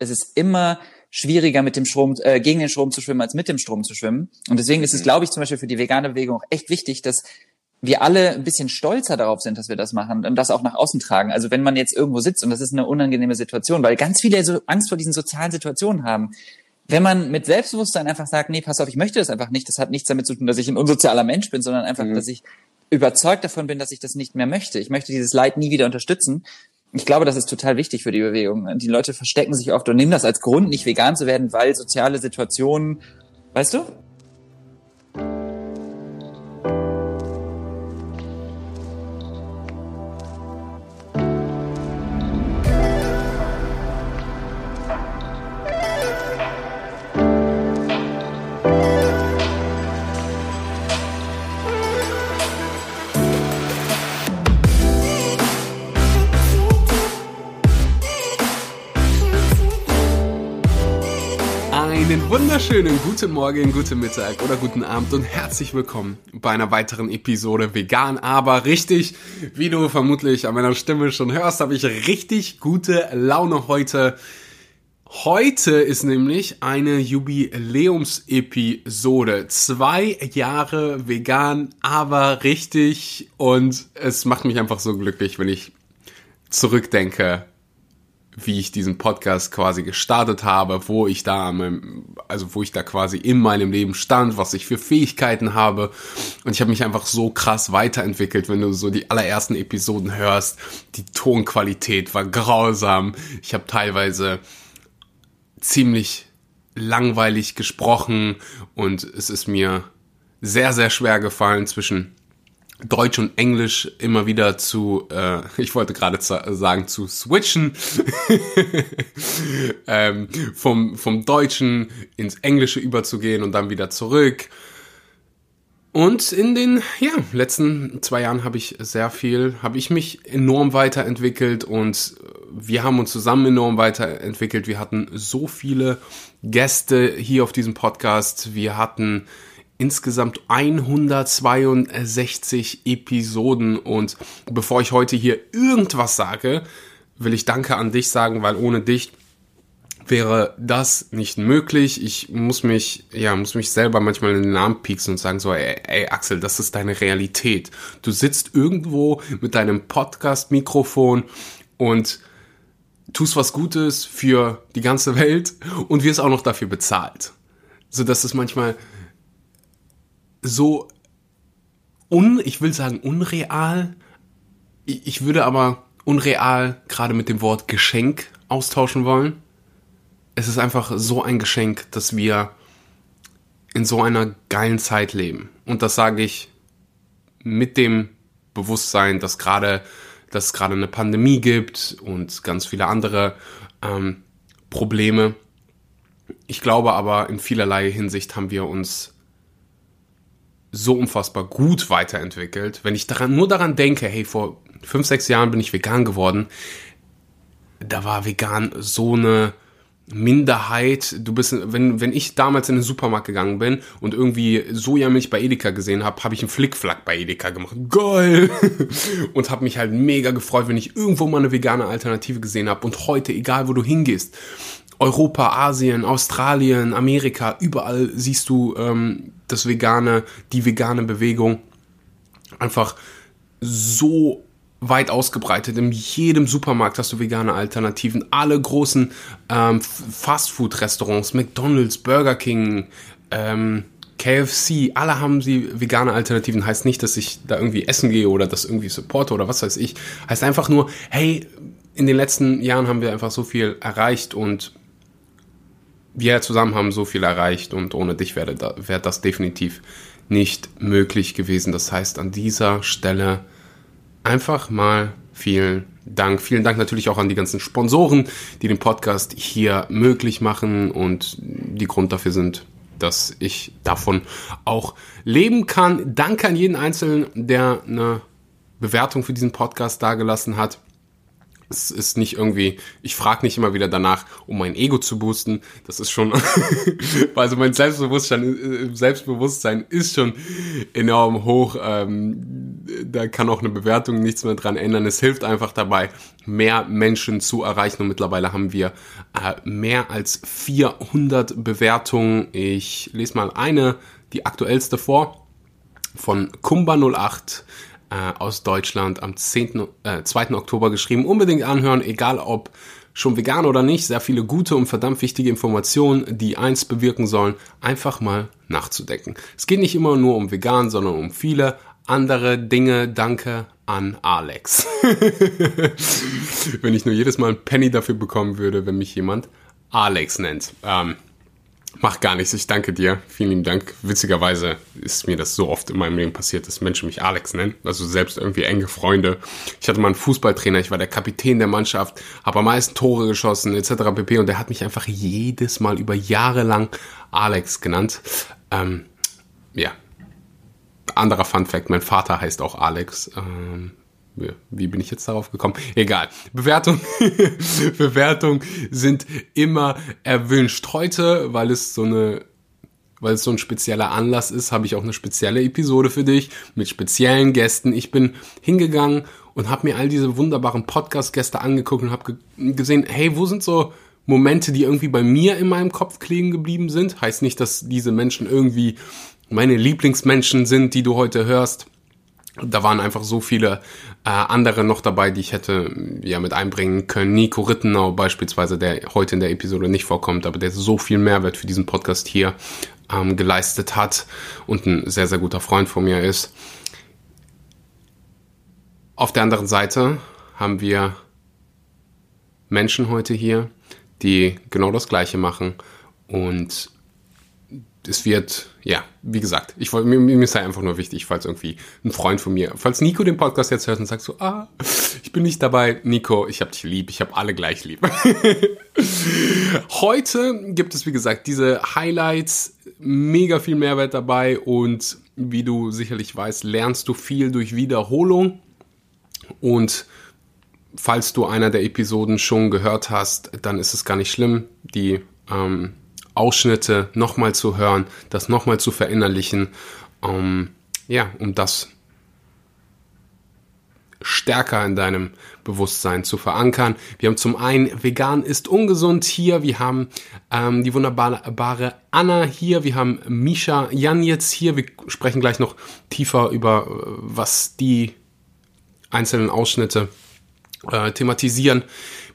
es ist immer schwieriger mit dem Strom, äh, gegen den Strom zu schwimmen, als mit dem Strom zu schwimmen. Und deswegen ist es, mhm. glaube ich, zum Beispiel für die vegane Bewegung auch echt wichtig, dass wir alle ein bisschen stolzer darauf sind, dass wir das machen und das auch nach außen tragen. Also wenn man jetzt irgendwo sitzt und das ist eine unangenehme Situation, weil ganz viele so Angst vor diesen sozialen Situationen haben. Wenn man mit Selbstbewusstsein einfach sagt, nee, pass auf, ich möchte das einfach nicht, das hat nichts damit zu tun, dass ich ein unsozialer Mensch bin, sondern einfach, mhm. dass ich überzeugt davon bin, dass ich das nicht mehr möchte. Ich möchte dieses Leid nie wieder unterstützen. Ich glaube, das ist total wichtig für die Bewegung. Die Leute verstecken sich oft und nehmen das als Grund, nicht vegan zu werden, weil soziale Situationen, weißt du? Wunderschönen guten Morgen, guten Mittag oder guten Abend und herzlich willkommen bei einer weiteren Episode Vegan, aber richtig, wie du vermutlich an meiner Stimme schon hörst, habe ich richtig gute Laune heute. Heute ist nämlich eine Jubiläumsepisode. Zwei Jahre vegan, aber richtig und es macht mich einfach so glücklich, wenn ich zurückdenke wie ich diesen Podcast quasi gestartet habe, wo ich da, also wo ich da quasi in meinem Leben stand, was ich für Fähigkeiten habe. Und ich habe mich einfach so krass weiterentwickelt, wenn du so die allerersten Episoden hörst. Die Tonqualität war grausam. Ich habe teilweise ziemlich langweilig gesprochen und es ist mir sehr, sehr schwer gefallen zwischen Deutsch und Englisch immer wieder zu, äh, ich wollte gerade sagen, zu switchen, ähm, vom, vom Deutschen ins Englische überzugehen und dann wieder zurück. Und in den ja, letzten zwei Jahren habe ich sehr viel, habe ich mich enorm weiterentwickelt und wir haben uns zusammen enorm weiterentwickelt. Wir hatten so viele Gäste hier auf diesem Podcast. Wir hatten insgesamt 162 Episoden und bevor ich heute hier irgendwas sage, will ich Danke an dich sagen, weil ohne dich wäre das nicht möglich. Ich muss mich, ja, muss mich selber manchmal in den Namen pieksen und sagen so, ey, ey Axel, das ist deine Realität. Du sitzt irgendwo mit deinem Podcast-Mikrofon und tust was Gutes für die ganze Welt und wirst auch noch dafür bezahlt. So dass es manchmal so un, ich will sagen unreal. Ich würde aber unreal gerade mit dem Wort Geschenk austauschen wollen. Es ist einfach so ein Geschenk, dass wir in so einer geilen Zeit leben. Und das sage ich mit dem Bewusstsein, dass gerade, dass es gerade eine Pandemie gibt und ganz viele andere ähm, Probleme. Ich glaube aber, in vielerlei Hinsicht haben wir uns so unfassbar gut weiterentwickelt. Wenn ich daran, nur daran denke, hey, vor fünf, sechs Jahren bin ich vegan geworden, da war vegan so eine Minderheit. Du bist, wenn, wenn ich damals in den Supermarkt gegangen bin und irgendwie Sojamilch bei Edeka gesehen habe, habe ich einen Flickflack bei Edeka gemacht. Geil! und habe mich halt mega gefreut, wenn ich irgendwo mal eine vegane Alternative gesehen habe. Und heute, egal wo du hingehst, Europa, Asien, Australien, Amerika, überall siehst du ähm, das vegane, die vegane Bewegung einfach so weit ausgebreitet. In jedem Supermarkt hast du vegane Alternativen. Alle großen ähm, Fastfood-Restaurants, McDonald's, Burger King, ähm, KFC, alle haben sie vegane Alternativen. Heißt nicht, dass ich da irgendwie essen gehe oder das irgendwie supporte oder was weiß ich. Heißt einfach nur, hey, in den letzten Jahren haben wir einfach so viel erreicht und wir zusammen haben so viel erreicht und ohne dich wäre, wäre das definitiv nicht möglich gewesen. Das heißt, an dieser Stelle einfach mal vielen Dank. Vielen Dank natürlich auch an die ganzen Sponsoren, die den Podcast hier möglich machen und die Grund dafür sind, dass ich davon auch leben kann. Danke an jeden Einzelnen, der eine Bewertung für diesen Podcast dagelassen hat. Es ist nicht irgendwie, ich frage nicht immer wieder danach, um mein Ego zu boosten. Das ist schon, also mein Selbstbewusstsein, äh, Selbstbewusstsein ist schon enorm hoch. Ähm, da kann auch eine Bewertung nichts mehr dran ändern. Es hilft einfach dabei, mehr Menschen zu erreichen. Und mittlerweile haben wir äh, mehr als 400 Bewertungen. Ich lese mal eine, die aktuellste vor, von Kumba08 äh, aus Deutschland am 10., äh, 2. Oktober geschrieben. Unbedingt anhören, egal ob schon vegan oder nicht. Sehr viele gute und verdammt wichtige Informationen, die eins bewirken sollen, einfach mal nachzudenken. Es geht nicht immer nur um vegan, sondern um viele andere Dinge. Danke an Alex. wenn ich nur jedes Mal ein Penny dafür bekommen würde, wenn mich jemand Alex nennt. Ähm, Mach gar nichts, ich danke dir. Vielen lieben Dank. Witzigerweise ist mir das so oft in meinem Leben passiert, dass Menschen mich Alex nennen. Also selbst irgendwie enge Freunde. Ich hatte mal einen Fußballtrainer, ich war der Kapitän der Mannschaft, habe am meisten Tore geschossen, etc. pp. Und der hat mich einfach jedes Mal über Jahre lang Alex genannt. Ähm, ja. Anderer Fun Fact, mein Vater heißt auch Alex. Ähm, wie bin ich jetzt darauf gekommen? Egal. Bewertung, Bewertung sind immer erwünscht. Heute, weil es so eine, weil es so ein spezieller Anlass ist, habe ich auch eine spezielle Episode für dich mit speziellen Gästen. Ich bin hingegangen und habe mir all diese wunderbaren Podcast-Gäste angeguckt und habe ge gesehen, hey, wo sind so Momente, die irgendwie bei mir in meinem Kopf kleben geblieben sind? Heißt nicht, dass diese Menschen irgendwie meine Lieblingsmenschen sind, die du heute hörst da waren einfach so viele äh, andere noch dabei, die ich hätte ja mit einbringen können. Nico Rittenau beispielsweise, der heute in der Episode nicht vorkommt, aber der so viel Mehrwert für diesen Podcast hier ähm, geleistet hat und ein sehr, sehr guter Freund von mir ist. Auf der anderen Seite haben wir Menschen heute hier, die genau das Gleiche machen und es wird, ja, wie gesagt, ich wollte, mir, ist halt einfach nur wichtig, falls irgendwie ein Freund von mir, falls Nico den Podcast jetzt hört und sagt so, ah, ich bin nicht dabei, Nico, ich hab dich lieb, ich hab alle gleich lieb. Heute gibt es, wie gesagt, diese Highlights, mega viel Mehrwert dabei und wie du sicherlich weißt, lernst du viel durch Wiederholung und falls du einer der Episoden schon gehört hast, dann ist es gar nicht schlimm. Die ähm, Ausschnitte nochmal zu hören, das nochmal zu verinnerlichen, um, ja, um das stärker in deinem Bewusstsein zu verankern. Wir haben zum einen vegan ist ungesund hier, wir haben ähm, die wunderbare Anna hier, wir haben Misha Jan jetzt hier. Wir sprechen gleich noch tiefer über äh, was die einzelnen Ausschnitte äh, thematisieren.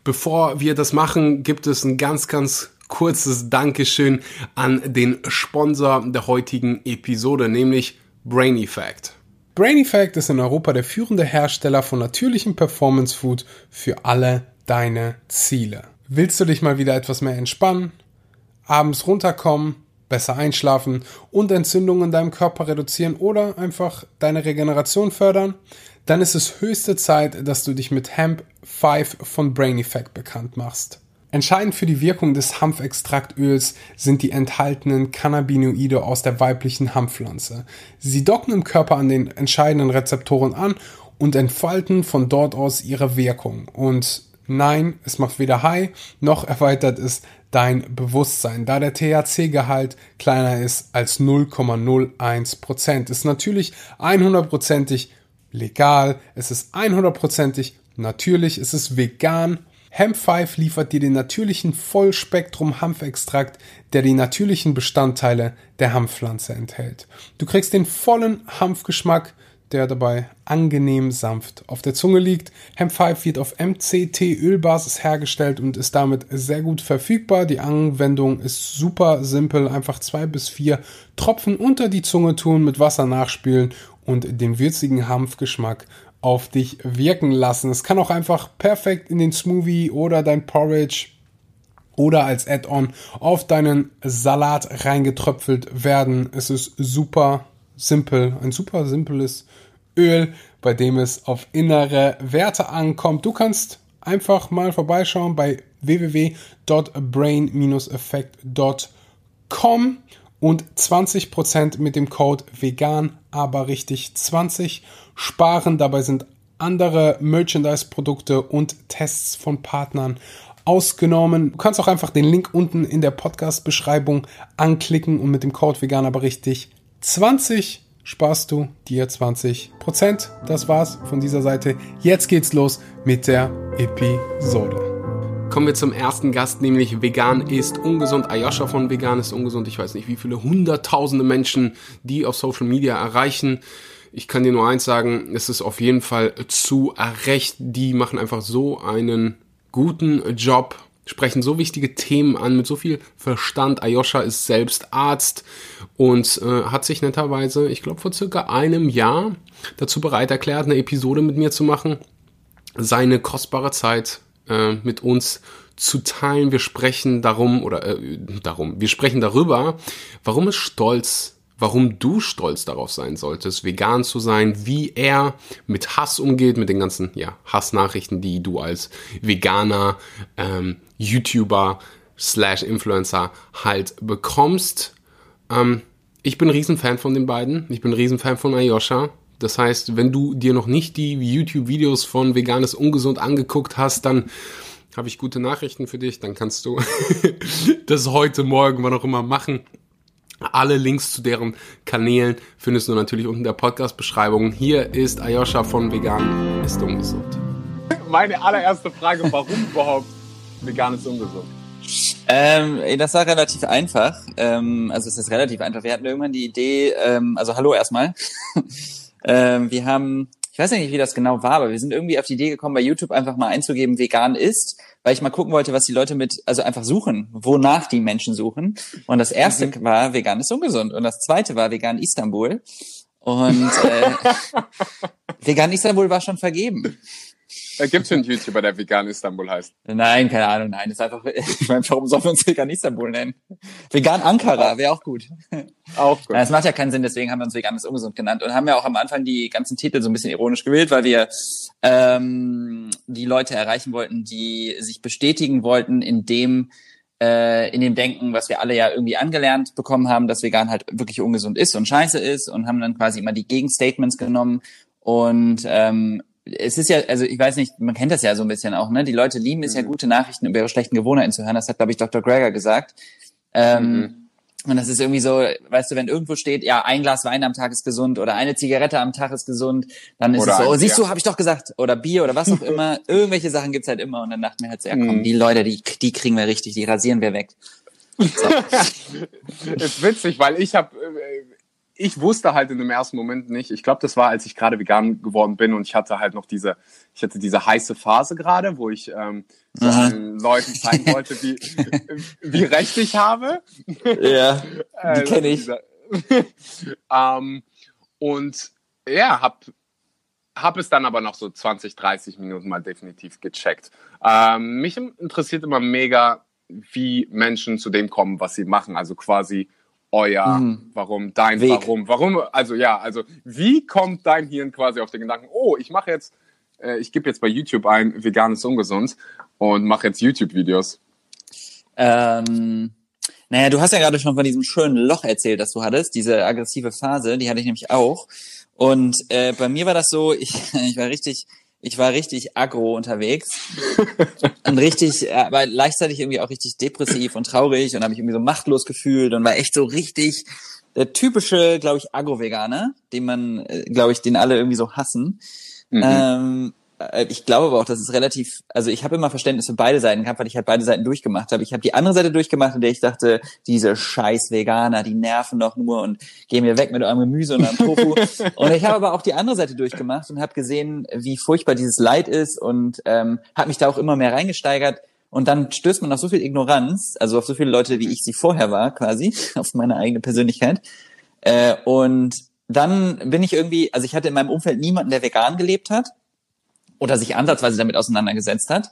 Bevor wir das machen, gibt es ein ganz, ganz kurzes Dankeschön an den Sponsor der heutigen Episode, nämlich Brain Effect. Brain Effect ist in Europa der führende Hersteller von natürlichem Performance Food für alle deine Ziele. Willst du dich mal wieder etwas mehr entspannen, abends runterkommen, besser einschlafen und Entzündungen in deinem Körper reduzieren oder einfach deine Regeneration fördern? Dann ist es höchste Zeit, dass du dich mit Hemp 5 von Brain Effect bekannt machst. Entscheidend für die Wirkung des Hanfextraktöls sind die enthaltenen Cannabinoide aus der weiblichen Hanfpflanze. Sie docken im Körper an den entscheidenden Rezeptoren an und entfalten von dort aus ihre Wirkung. Und nein, es macht weder high noch erweitert es dein Bewusstsein. Da der THC-Gehalt kleiner ist als 0,01%. Ist natürlich 100%ig legal, es ist 100%ig natürlich, es ist vegan Hemp 5 liefert dir den natürlichen Vollspektrum Hanfextrakt, der die natürlichen Bestandteile der Hanfpflanze enthält. Du kriegst den vollen Hanfgeschmack, der dabei angenehm sanft auf der Zunge liegt. Hemp 5 wird auf MCT-Ölbasis hergestellt und ist damit sehr gut verfügbar. Die Anwendung ist super simpel, einfach zwei bis vier Tropfen unter die Zunge tun, mit Wasser nachspülen und den würzigen Hanfgeschmack auf dich wirken lassen. Es kann auch einfach perfekt in den Smoothie oder dein Porridge oder als Add-on auf deinen Salat reingetröpfelt werden. Es ist super simpel, ein super simples Öl, bei dem es auf innere Werte ankommt. Du kannst einfach mal vorbeischauen bei www.brain-effekt.com und 20% mit dem Code vegan, aber richtig 20 sparen. Dabei sind andere Merchandise-Produkte und Tests von Partnern ausgenommen. Du kannst auch einfach den Link unten in der Podcast-Beschreibung anklicken und mit dem Code Vegan aber richtig 20 sparst du dir 20 Prozent. Das war's von dieser Seite. Jetzt geht's los mit der Episode. Kommen wir zum ersten Gast, nämlich Vegan ist ungesund. Ayosha von Vegan ist ungesund. Ich weiß nicht, wie viele hunderttausende Menschen die auf Social Media erreichen. Ich kann dir nur eins sagen, es ist auf jeden Fall zu Recht. Die machen einfach so einen guten Job, sprechen so wichtige Themen an mit so viel Verstand. Ayosha ist selbst Arzt und äh, hat sich netterweise, ich glaube vor circa einem Jahr, dazu bereit erklärt, eine Episode mit mir zu machen, seine kostbare Zeit äh, mit uns zu teilen. Wir sprechen darum oder äh, darum, wir sprechen darüber, warum es Stolz warum du stolz darauf sein solltest, vegan zu sein, wie er mit Hass umgeht, mit den ganzen ja, Hassnachrichten, die du als Veganer, ähm, YouTuber slash Influencer halt bekommst. Ähm, ich bin ein Riesenfan von den beiden. Ich bin ein Riesenfan von Ayosha. Das heißt, wenn du dir noch nicht die YouTube-Videos von Veganes Ungesund angeguckt hast, dann habe ich gute Nachrichten für dich. Dann kannst du das heute, morgen, wann auch immer machen. Alle Links zu deren Kanälen findest du natürlich unten in der Podcast-Beschreibung. Hier ist Ayosha von Vegan ist ungesund. Meine allererste Frage, warum überhaupt vegan ist ungesund? Ähm, das war relativ einfach. Ähm, also es ist relativ einfach. Wir hatten irgendwann die Idee, ähm, also hallo erstmal. ähm, wir haben, ich weiß nicht, wie das genau war, aber wir sind irgendwie auf die Idee gekommen, bei YouTube einfach mal einzugeben, vegan ist weil ich mal gucken wollte, was die Leute mit, also einfach suchen, wonach die Menschen suchen. Und das erste mhm. war vegan ist ungesund und das zweite war vegan Istanbul. Und äh, vegan Istanbul war schon vergeben. Da gibt's einen YouTuber, der Vegan Istanbul heißt. Nein, keine Ahnung, nein. Das ist einfach, ich meine, warum sollen wir uns Vegan Istanbul nennen? Vegan Ankara wäre auch gut. Auch gut. Es macht ja keinen Sinn, deswegen haben wir uns Vegan ist ungesund genannt und haben ja auch am Anfang die ganzen Titel so ein bisschen ironisch gewählt, weil wir ähm, die Leute erreichen wollten, die sich bestätigen wollten in dem, äh, in dem Denken, was wir alle ja irgendwie angelernt bekommen haben, dass vegan halt wirklich ungesund ist und scheiße ist und haben dann quasi immer die Gegenstatements genommen und ähm, es ist ja, also ich weiß nicht, man kennt das ja so ein bisschen auch, ne? Die Leute lieben es ja, mhm. gute Nachrichten über ihre schlechten Gewohnheiten zu hören. Das hat, glaube ich, Dr. Greger gesagt. Ähm, mhm. Und das ist irgendwie so, weißt du, wenn irgendwo steht, ja, ein Glas Wein am Tag ist gesund oder eine Zigarette am Tag ist gesund, dann ist oder es so, oh, siehst du, habe ich doch gesagt, oder Bier oder was auch immer, irgendwelche Sachen gibt's halt immer und dann dachten wir halt so, ja komm, mhm. die Leute, die, die kriegen wir richtig, die rasieren wir weg. So. ist witzig, weil ich habe äh, ich wusste halt in dem ersten Moment nicht. Ich glaube, das war, als ich gerade vegan geworden bin und ich hatte halt noch diese, ich hatte diese heiße Phase gerade, wo ich ähm, so den Leuten zeigen wollte, wie, wie recht ich habe. Ja, die kenne ich. ähm, und ja, hab hab es dann aber noch so 20, 30 Minuten mal definitiv gecheckt. Ähm, mich interessiert immer mega, wie Menschen zu dem kommen, was sie machen. Also quasi euer, mhm. warum, dein Weg. Warum, warum, also ja, also wie kommt dein Hirn quasi auf den Gedanken, oh, ich mache jetzt, äh, ich gebe jetzt bei YouTube ein, veganes ungesund und mache jetzt YouTube-Videos? Ähm, naja, du hast ja gerade schon von diesem schönen Loch erzählt, das du hattest, diese aggressive Phase, die hatte ich nämlich auch. Und äh, bei mir war das so, ich, ich war richtig, ich war richtig aggro unterwegs und richtig, aber gleichzeitig irgendwie auch richtig depressiv und traurig und habe mich irgendwie so machtlos gefühlt und war echt so richtig der typische, glaube ich, Agro-Veganer, den man, äh, glaube ich, den alle irgendwie so hassen. Mhm. Ähm, äh, ich glaube aber auch, dass es relativ, also ich habe immer Verständnis für beide Seiten gehabt, weil ich halt beide Seiten durchgemacht habe. Ich habe die andere Seite durchgemacht, in der ich dachte, diese scheiß Veganer, die nerven doch nur und gehen mir weg mit eurem Gemüse und eurem Tofu. und ich habe aber auch die andere Seite durchgemacht und habe gesehen, wie furchtbar dieses Leid ist und ähm, habe mich da auch immer mehr reingesteigert. Und dann stößt man auf so viel Ignoranz, also auf so viele Leute, wie ich sie vorher war, quasi, auf meine eigene Persönlichkeit. Äh, und dann bin ich irgendwie, also ich hatte in meinem Umfeld niemanden, der vegan gelebt hat oder sich ansatzweise damit auseinandergesetzt hat.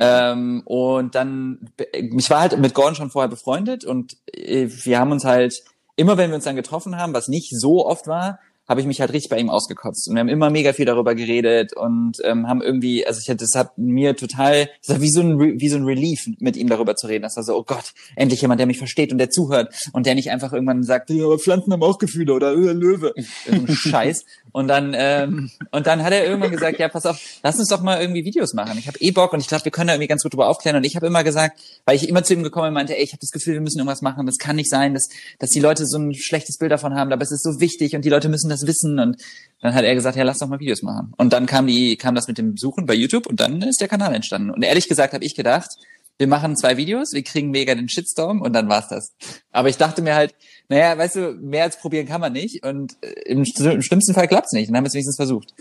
Ähm, und dann, ich war halt mit Gordon schon vorher befreundet und äh, wir haben uns halt, immer wenn wir uns dann getroffen haben, was nicht so oft war, habe ich mich halt richtig bei ihm ausgekotzt. Und wir haben immer mega viel darüber geredet und ähm, haben irgendwie, also ich das hat mir total, das war wie so ein wie so ein Relief, mit ihm darüber zu reden. Das war so, oh Gott, endlich jemand, der mich versteht und der zuhört und der nicht einfach irgendwann sagt, ja, aber Pflanzen haben auch Gefühle oder äh, Löwe. Scheiß. Und dann, ähm, und dann hat er irgendwann gesagt, ja, pass auf, lass uns doch mal irgendwie Videos machen. Ich habe eh Bock und ich glaube, wir können da irgendwie ganz gut drüber aufklären. Und ich habe immer gesagt, weil ich immer zu ihm gekommen bin, meinte, ey, ich habe das Gefühl, wir müssen irgendwas machen. Das kann nicht sein, dass, dass die Leute so ein schlechtes Bild davon haben, aber es ist so wichtig und die Leute müssen das wissen. Und dann hat er gesagt, ja, lass doch mal Videos machen. Und dann kam die, kam das mit dem Suchen bei YouTube und dann ist der Kanal entstanden. Und ehrlich gesagt habe ich gedacht, wir machen zwei Videos, wir kriegen mega den Shitstorm und dann war's das. Aber ich dachte mir halt, naja, weißt du, mehr als probieren kann man nicht und äh, im, im schlimmsten Fall klappt's nicht. Dann haben wir es wenigstens versucht.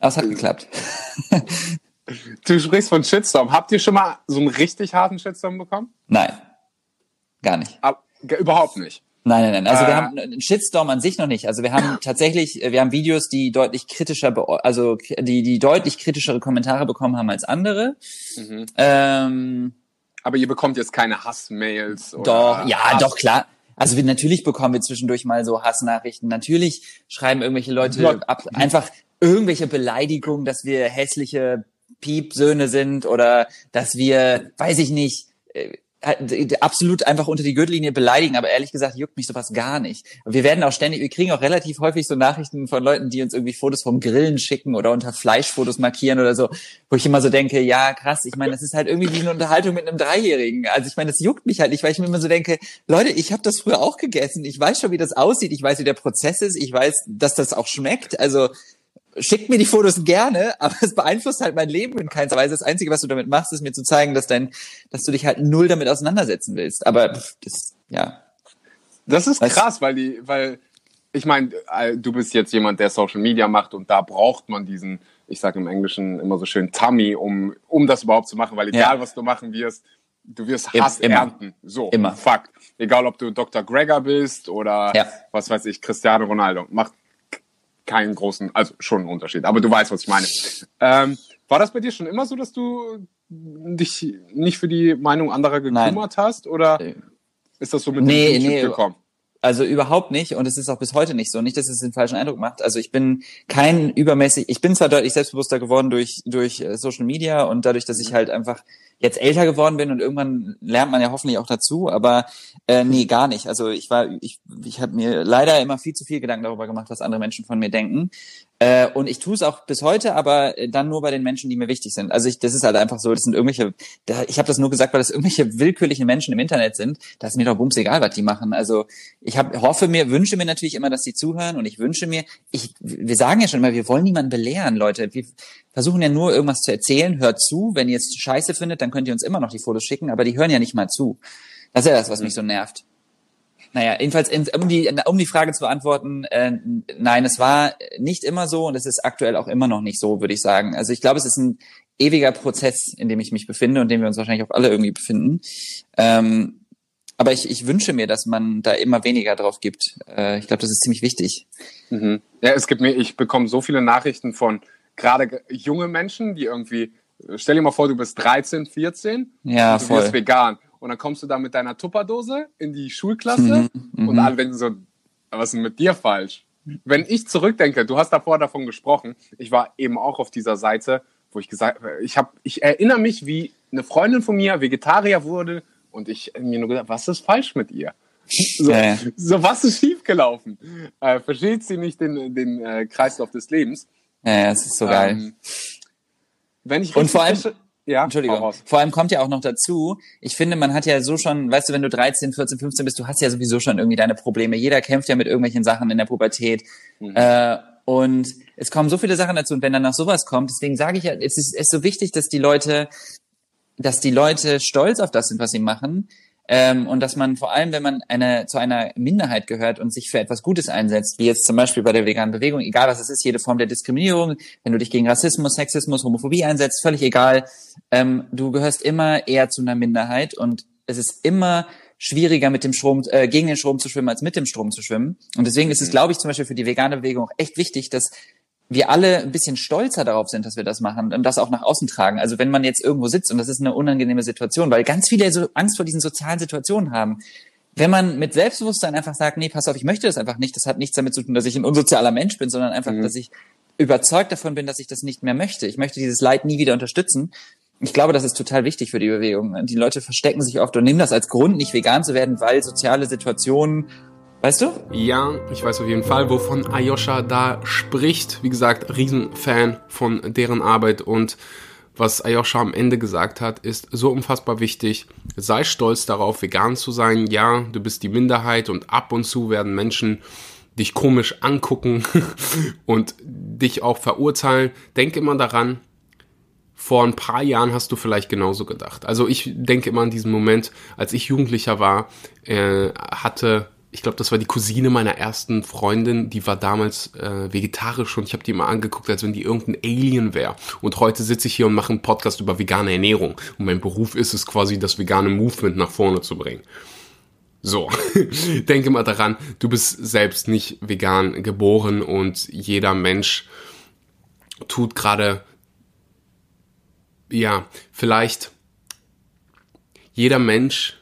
Aber es hat geklappt. Du sprichst von Shitstorm. Habt ihr schon mal so einen richtig harten Shitstorm bekommen? Nein, gar nicht. Ab, überhaupt nicht. Nein, nein, nein. Also Äh. wir haben einen Shitstorm an sich noch nicht. Also wir haben tatsächlich, wir haben Videos, die deutlich kritischer, also die die deutlich kritischere Kommentare bekommen haben als andere. Mhm. Ähm, Aber ihr bekommt jetzt keine Hassmails oder Doch, ja, Hass- doch, klar. Also wir, natürlich bekommen wir zwischendurch mal so Hassnachrichten. Natürlich schreiben irgendwelche Leute Ja. ab, einfach irgendwelche Beleidigungen, dass wir hässliche Piepsöhne sind oder dass wir, weiß ich nicht, äh, absolut einfach unter die Gürtellinie beleidigen, aber ehrlich gesagt juckt mich sowas gar nicht. Wir werden auch ständig, wir kriegen auch relativ häufig so Nachrichten von Leuten, die uns irgendwie Fotos vom Grillen schicken oder unter Fleischfotos markieren oder so, wo ich immer so denke, ja krass, ich meine, das ist halt irgendwie wie eine Unterhaltung mit einem Dreijährigen. Also ich meine, das juckt mich halt nicht, weil ich mir immer so denke, Leute, ich habe das früher auch gegessen, ich weiß schon, wie das aussieht, ich weiß, wie der Prozess ist, ich weiß, dass das auch schmeckt. Also schickt mir die Fotos gerne, aber es beeinflusst halt mein Leben in keiner Weise. Das Einzige, was du damit machst, ist mir zu zeigen, dass dein, dass du dich halt null damit auseinandersetzen willst. Aber das, ja. Das ist krass, weil die, weil ich meine, äh, du bist jetzt jemand, der Social Media macht und da braucht man diesen, ich sage im Englischen immer so schön Tummy, um um das überhaupt zu machen, weil egal Ja. was du machen wirst, du wirst Hass immer. ernten. So, Immer. Fakt. Egal, ob du Dr. Gregor bist oder Ja. was weiß ich, Cristiano Ronaldo, macht keinen großen, also schon einen Unterschied. Aber du weißt, was ich meine. Ähm, war das bei dir schon immer so, dass du dich nicht für die Meinung anderer Nein. gekümmert hast oder Äh, ist das so mit Nee, dem nee. gekommen? Also überhaupt nicht und es ist auch bis heute nicht so. Nicht, dass es den falschen Eindruck macht. Also ich bin kein übermäßig, ich bin zwar deutlich selbstbewusster geworden durch, durch äh, Social Media und dadurch, dass ich halt einfach jetzt älter geworden bin und irgendwann lernt man ja hoffentlich auch dazu, aber äh, nee, gar nicht. Also ich war, ich, ich habe mir leider immer viel zu viel Gedanken darüber gemacht, was andere Menschen von mir denken. Äh, und ich tue es auch bis heute, aber äh, dann nur bei den Menschen, die mir wichtig sind. Also ich, das ist halt einfach so, das sind irgendwelche, da, ich habe das nur gesagt, weil das irgendwelche willkürlichen Menschen im Internet sind. Das ist mir doch bums egal, was die machen. Also ich hab, hoffe mir, wünsche mir natürlich immer, dass sie zuhören und ich wünsche mir, ich, wir sagen ja schon immer, wir wollen niemanden belehren, Leute. Wir versuchen ja nur irgendwas zu erzählen, hört zu. Wenn ihr es scheiße findet, dann könnt ihr uns immer noch die Fotos schicken, aber die hören ja nicht mal zu. Das ist ja das, was mich so nervt. Naja, jedenfalls, um die, um die Frage zu beantworten, äh, nein, es war nicht immer so und es ist aktuell auch immer noch nicht so, würde ich sagen. Also ich glaube, es ist ein ewiger Prozess, in dem ich mich befinde und in dem wir uns wahrscheinlich auch alle irgendwie befinden. Ähm, aber ich, ich wünsche mir, dass man da immer weniger drauf gibt. Äh, ich glaube, das ist ziemlich wichtig. Mhm. Ja, es gibt mir, ich bekomme so viele Nachrichten von gerade ge- junge Menschen, die irgendwie, stell dir mal vor, du bist 13, 14 Ja, und du voll. wirst vegan. Und dann kommst du da mit deiner Tupperdose in die Schulklasse Mhm, und alle denken so, was ist denn mit dir falsch? Wenn ich zurückdenke, du hast davor davon gesprochen, ich war eben auch auf dieser Seite, wo ich gesagt ich habe, ich erinnere mich, wie eine Freundin von mir Vegetarier wurde und ich mir nur gedacht, was ist falsch mit ihr? So, ja. so was ist schiefgelaufen? Äh, versteht sie nicht den, den äh, Kreislauf des Lebens? Ja, es ist so geil. Ähm, wenn ich Und vor allem- ja, Entschuldigung. Vor allem kommt ja auch noch dazu, ich finde, man hat ja so schon, weißt du, wenn du 13, 14, 15 bist, du hast ja sowieso schon irgendwie deine Probleme. Jeder kämpft ja mit irgendwelchen Sachen in der Pubertät. Äh, und es kommen so viele Sachen dazu. Und wenn dann noch sowas kommt, deswegen sage ich ja, es ist, es ist so wichtig, dass die Leute, dass die Leute stolz auf das sind, was sie machen. Ähm, und dass man vor allem, wenn man eine, zu einer Minderheit gehört und sich für etwas Gutes einsetzt, wie jetzt zum Beispiel bei der veganen Bewegung, egal was es ist, jede Form der Diskriminierung, wenn du dich gegen Rassismus, Sexismus, Homophobie einsetzt, völlig egal, ähm, du gehörst immer eher zu einer Minderheit und es ist immer schwieriger mit dem Strom, äh, gegen den Strom zu schwimmen, als mit dem Strom zu schwimmen. Und deswegen ist es, glaube ich, zum Beispiel für die vegane Bewegung auch echt wichtig, dass wir alle ein bisschen stolzer darauf sind, dass wir das machen und das auch nach außen tragen. Also wenn man jetzt irgendwo sitzt und das ist eine unangenehme Situation, weil ganz viele so Angst vor diesen sozialen Situationen haben. Wenn man mit Selbstbewusstsein einfach sagt, nee, pass auf, ich möchte das einfach nicht, das hat nichts damit zu tun, dass ich ein unsozialer Mensch bin, sondern einfach, dass ich überzeugt davon bin, dass ich das nicht mehr möchte. Ich möchte dieses Leid nie wieder unterstützen. Ich glaube, das ist total wichtig für die Bewegung. Die Leute verstecken sich oft und nehmen das als Grund, nicht vegan zu werden, weil soziale Situationen Weißt du? Ja, ich weiß auf jeden Fall, wovon Ayosha da spricht. Wie gesagt, Riesenfan von deren Arbeit und was Ayosha am Ende gesagt hat, ist so unfassbar wichtig. Sei stolz darauf, vegan zu sein. Ja, du bist die Minderheit und ab und zu werden Menschen dich komisch angucken und dich auch verurteilen. Denk immer daran, vor ein paar Jahren hast du vielleicht genauso gedacht. Also ich denke immer an diesen Moment, als ich Jugendlicher war, äh, hatte ich glaube, das war die Cousine meiner ersten Freundin, die war damals äh, vegetarisch und ich habe die immer angeguckt, als wenn die irgendein Alien wäre. Und heute sitze ich hier und mache einen Podcast über vegane Ernährung. Und mein Beruf ist es quasi, das vegane Movement nach vorne zu bringen. So, denke mal daran, du bist selbst nicht vegan geboren und jeder Mensch tut gerade, ja, vielleicht jeder Mensch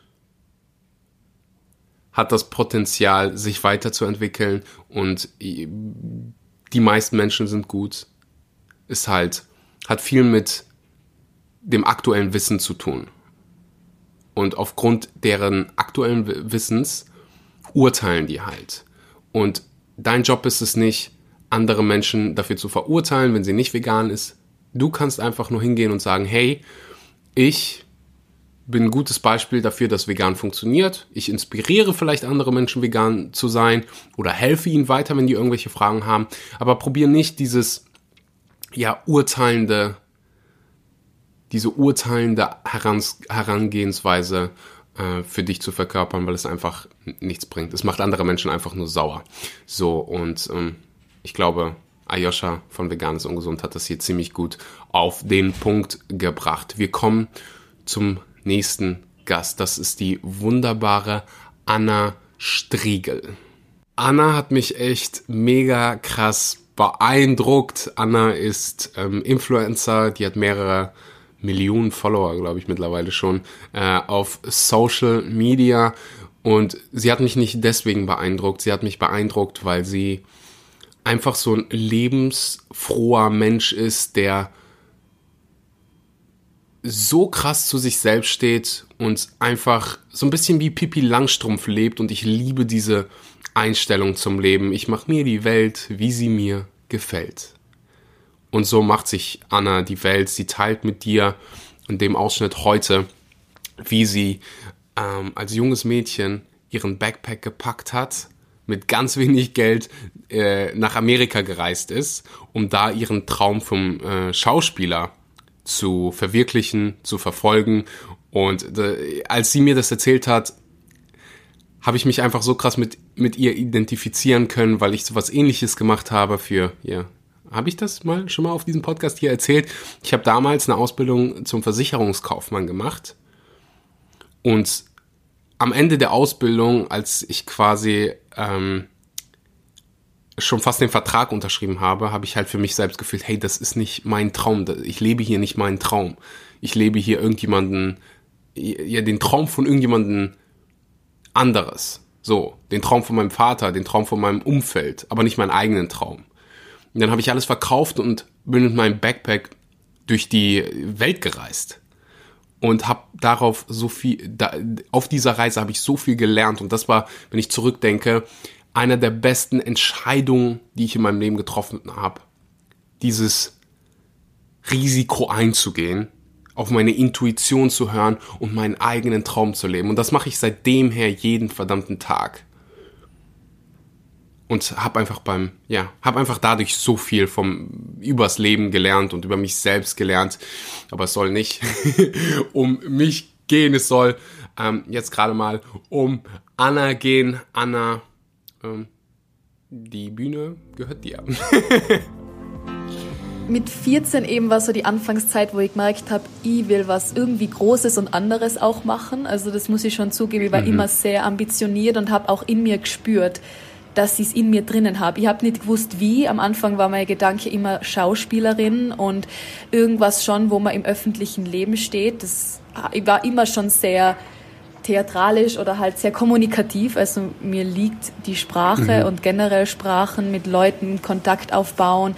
hat das Potenzial, sich weiterzuentwickeln und die meisten Menschen sind gut. Ist halt, hat viel mit dem aktuellen Wissen zu tun. Und aufgrund deren aktuellen Wissens urteilen die halt. Und dein Job ist es nicht, andere Menschen dafür zu verurteilen, wenn sie nicht vegan ist. Du kannst einfach nur hingehen und sagen, hey, ich bin ein gutes Beispiel dafür, dass vegan funktioniert. Ich inspiriere vielleicht andere Menschen, vegan zu sein oder helfe ihnen weiter, wenn die irgendwelche Fragen haben. Aber probiere nicht dieses, ja, urteilende, diese urteilende Herangehensweise äh, für dich zu verkörpern, weil es einfach nichts bringt. Es macht andere Menschen einfach nur sauer. So, und ähm, ich glaube, Ayosha von Vegan ist Ungesund hat das hier ziemlich gut auf den Punkt gebracht. Wir kommen zum nächsten Gast. Das ist die wunderbare Anna Striegel. Anna hat mich echt mega krass beeindruckt. Anna ist ähm, Influencer, die hat mehrere Millionen Follower, glaube ich, mittlerweile schon, äh, auf Social Media. Und sie hat mich nicht deswegen beeindruckt, sie hat mich beeindruckt, weil sie einfach so ein lebensfroher Mensch ist, der so krass zu sich selbst steht und einfach so ein bisschen wie Pippi Langstrumpf lebt und ich liebe diese Einstellung zum Leben. Ich mache mir die Welt, wie sie mir gefällt. Und so macht sich Anna die Welt. Sie teilt mit dir in dem Ausschnitt heute, wie sie ähm, als junges Mädchen ihren Backpack gepackt hat, mit ganz wenig Geld äh, nach Amerika gereist ist, um da ihren Traum vom äh, Schauspieler zu verwirklichen, zu verfolgen. Und äh, als sie mir das erzählt hat, habe ich mich einfach so krass mit, mit ihr identifizieren können, weil ich so was ähnliches gemacht habe für, ja, habe ich das mal schon mal auf diesem Podcast hier erzählt? Ich habe damals eine Ausbildung zum Versicherungskaufmann gemacht. Und am Ende der Ausbildung, als ich quasi ähm, schon fast den Vertrag unterschrieben habe, habe ich halt für mich selbst gefühlt, hey, das ist nicht mein Traum. Ich lebe hier nicht meinen Traum. Ich lebe hier irgendjemanden, ja, den Traum von irgendjemanden anderes. So, den Traum von meinem Vater, den Traum von meinem Umfeld, aber nicht meinen eigenen Traum. Und dann habe ich alles verkauft und bin mit meinem Backpack durch die Welt gereist und habe darauf so viel da, auf dieser Reise habe ich so viel gelernt und das war, wenn ich zurückdenke, einer der besten Entscheidungen, die ich in meinem Leben getroffen habe. Dieses Risiko einzugehen, auf meine Intuition zu hören und meinen eigenen Traum zu leben. Und das mache ich seitdem her jeden verdammten Tag. Und habe einfach beim, ja, habe einfach dadurch so viel vom übers Leben gelernt und über mich selbst gelernt. Aber es soll nicht um mich gehen, es soll ähm, jetzt gerade mal um Anna gehen. Anna ähm, die Bühne gehört dir. Mit 14 eben war so die Anfangszeit, wo ich gemerkt habe, ich will was irgendwie Großes und anderes auch machen. Also das muss ich schon zugeben, ich war mhm. immer sehr ambitioniert und habe auch in mir gespürt, dass ich es in mir drinnen habe. Ich habe nicht gewusst, wie. Am Anfang war mein Gedanke immer Schauspielerin und irgendwas schon, wo man im öffentlichen Leben steht. Das, ich war immer schon sehr theatralisch oder halt sehr kommunikativ. Also mir liegt die Sprache mhm. und generell Sprachen mit Leuten Kontakt aufbauen.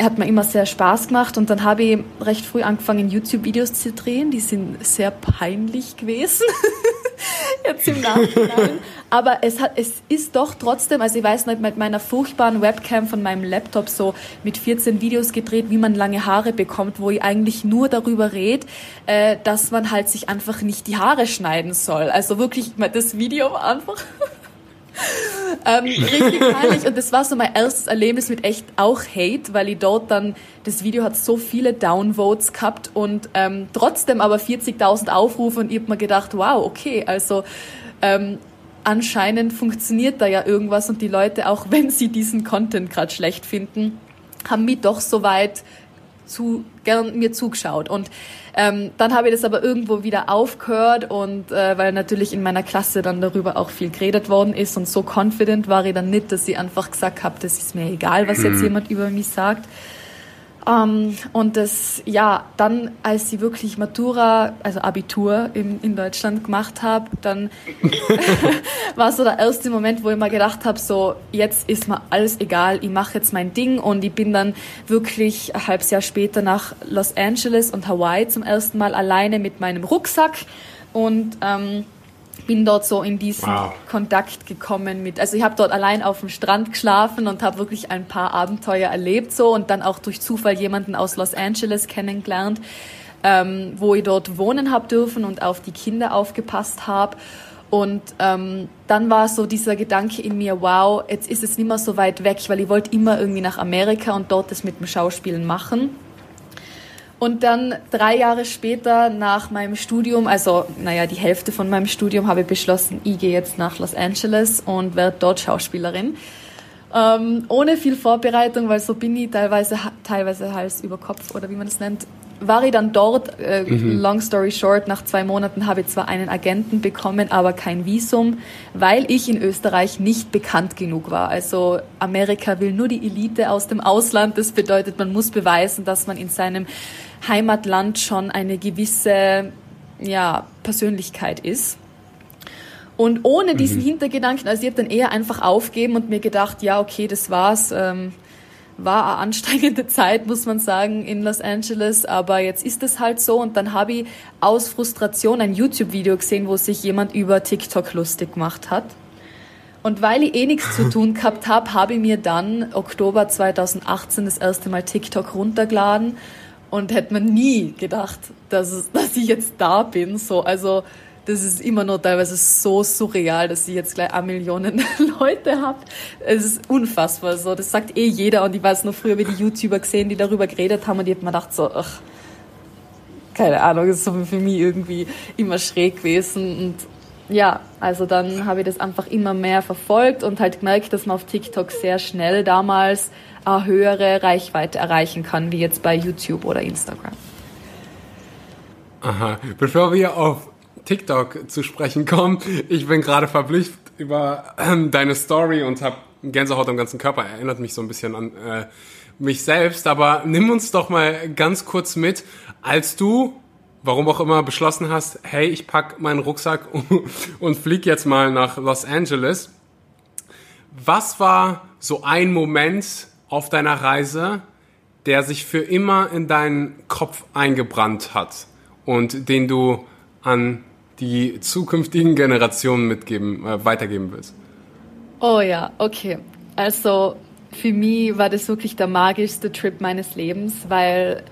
Hat mir immer sehr Spaß gemacht und dann habe ich recht früh angefangen, YouTube-Videos zu drehen. Die sind sehr peinlich gewesen. jetzt im Nachhinein. Aber es hat, es ist doch trotzdem, also ich weiß nicht, mit meiner furchtbaren Webcam von meinem Laptop so mit 14 Videos gedreht, wie man lange Haare bekommt, wo ich eigentlich nur darüber rede, äh, dass man halt sich einfach nicht die Haare schneiden soll. Also wirklich, das Video war einfach ähm, richtig peinlich. Und das war so mein erstes Erlebnis mit echt auch Hate, weil ich dort dann, das Video hat so viele Downvotes gehabt und ähm, trotzdem aber 40.000 Aufrufe und ich hab mir gedacht, wow, okay, also ähm, anscheinend funktioniert da ja irgendwas und die Leute, auch wenn sie diesen Content gerade schlecht finden, haben mich doch so weit zu, gern mir zugeschaut. Und ähm, dann habe ich das aber irgendwo wieder aufgehört und äh, weil natürlich in meiner Klasse dann darüber auch viel geredet worden ist und so confident war ich dann nicht, dass ich einfach gesagt habe, das ist mir egal, was jetzt mhm. jemand über mich sagt. Ähm, und das, ja, dann, als ich wirklich Matura, also Abitur in, in Deutschland gemacht habe, dann war so der erste Moment, wo ich mir gedacht habe, so, jetzt ist mir alles egal, ich mache jetzt mein Ding. Und ich bin dann wirklich ein halbes Jahr später nach Los Angeles und Hawaii zum ersten Mal alleine mit meinem Rucksack. Und ähm, bin dort so in diesen wow. Kontakt gekommen mit, also ich habe dort allein auf dem Strand geschlafen und habe wirklich ein paar Abenteuer erlebt so und dann auch durch Zufall jemanden aus Los Angeles kennengelernt, ähm, wo ich dort wohnen habe dürfen und auf die Kinder aufgepasst habe. Und ähm, dann war so dieser Gedanke in mir, wow, jetzt ist es nicht mehr so weit weg, weil ich wollte immer irgendwie nach Amerika und dort das mit dem Schauspielen machen. Und dann drei Jahre später nach meinem Studium, also naja, die Hälfte von meinem Studium, habe ich beschlossen, ich gehe jetzt nach Los Angeles und werde dort Schauspielerin. Ähm, ohne viel Vorbereitung, weil so bin ich teilweise, teilweise Hals über Kopf oder wie man das nennt, war ich dann dort. Äh, mhm. Long story short, nach zwei Monaten habe ich zwar einen Agenten bekommen, aber kein Visum, weil ich in Österreich nicht bekannt genug war. Also Amerika will nur die Elite aus dem Ausland. Das bedeutet, man muss beweisen, dass man in seinem Heimatland schon eine gewisse ja, Persönlichkeit ist. Und ohne diesen mhm. Hintergedanken, also ich habe dann eher einfach aufgeben und mir gedacht, ja, okay, das war's. Ähm, war eine anstrengende Zeit, muss man sagen, in Los Angeles, aber jetzt ist es halt so. Und dann habe ich aus Frustration ein YouTube-Video gesehen, wo sich jemand über TikTok lustig gemacht hat. Und weil ich eh nichts zu tun gehabt habe, habe ich mir dann Oktober 2018 das erste Mal TikTok runtergeladen und hätte man nie gedacht, dass, dass ich jetzt da bin. So, also das ist immer noch teilweise so surreal, dass ich jetzt gleich eine Million Leute habe. Es ist unfassbar. So, das sagt eh jeder und ich weiß noch früher, wie die YouTuber gesehen, die darüber geredet haben und ich habe mir gedacht so, ach, keine Ahnung, das ist so für mich irgendwie immer schräg gewesen und ja, also dann habe ich das einfach immer mehr verfolgt und halt gemerkt, dass man auf TikTok sehr schnell damals eine höhere Reichweite erreichen kann, wie jetzt bei YouTube oder Instagram. Aha, bevor wir auf TikTok zu sprechen kommen, ich bin gerade verblüfft über ähm, deine Story und habe Gänsehaut am ganzen Körper. Erinnert mich so ein bisschen an äh, mich selbst, aber nimm uns doch mal ganz kurz mit, als du warum auch immer beschlossen hast, hey, ich pack meinen Rucksack und flieg jetzt mal nach Los Angeles. Was war so ein Moment, auf deiner Reise, der sich für immer in deinen Kopf eingebrannt hat und den du an die zukünftigen Generationen mitgeben, äh, weitergeben willst? Oh ja, okay. Also für mich war das wirklich der magischste Trip meines Lebens, weil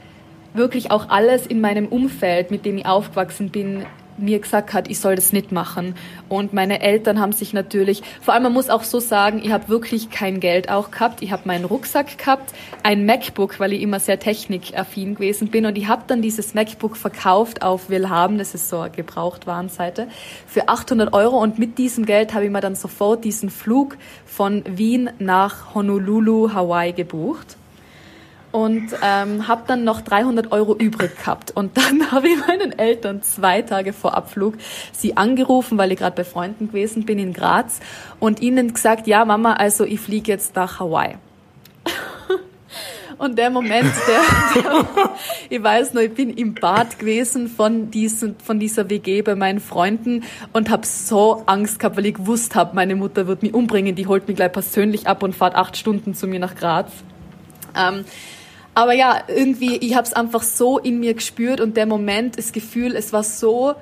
wirklich auch alles in meinem Umfeld, mit dem ich aufgewachsen bin, mir gesagt hat, ich soll das nicht machen. Und meine Eltern haben sich natürlich, vor allem man muss auch so sagen, ich habe wirklich kein Geld auch gehabt. Ich habe meinen Rucksack gehabt, ein MacBook, weil ich immer sehr technikaffin gewesen bin. Und ich habe dann dieses MacBook verkauft auf Willhaben, das ist so eine Gebrauchtwarenseite, für 800 Euro. Und mit diesem Geld habe ich mir dann sofort diesen Flug von Wien nach Honolulu, Hawaii gebucht und ähm, habe dann noch 300 Euro übrig gehabt. Und dann habe ich meinen Eltern zwei Tage vor Abflug sie angerufen, weil ich gerade bei Freunden gewesen bin in Graz und ihnen gesagt, ja Mama, also ich fliege jetzt nach Hawaii. Und der Moment, der, der, ich weiß noch, ich bin im Bad gewesen von, diesen, von dieser WG bei meinen Freunden und habe so Angst gehabt, weil ich gewusst habe, meine Mutter wird mich umbringen, die holt mich gleich persönlich ab und fahrt acht Stunden zu mir nach Graz. Ähm, aber ja, irgendwie, ich habe es einfach so in mir gespürt und der Moment, das Gefühl, es war so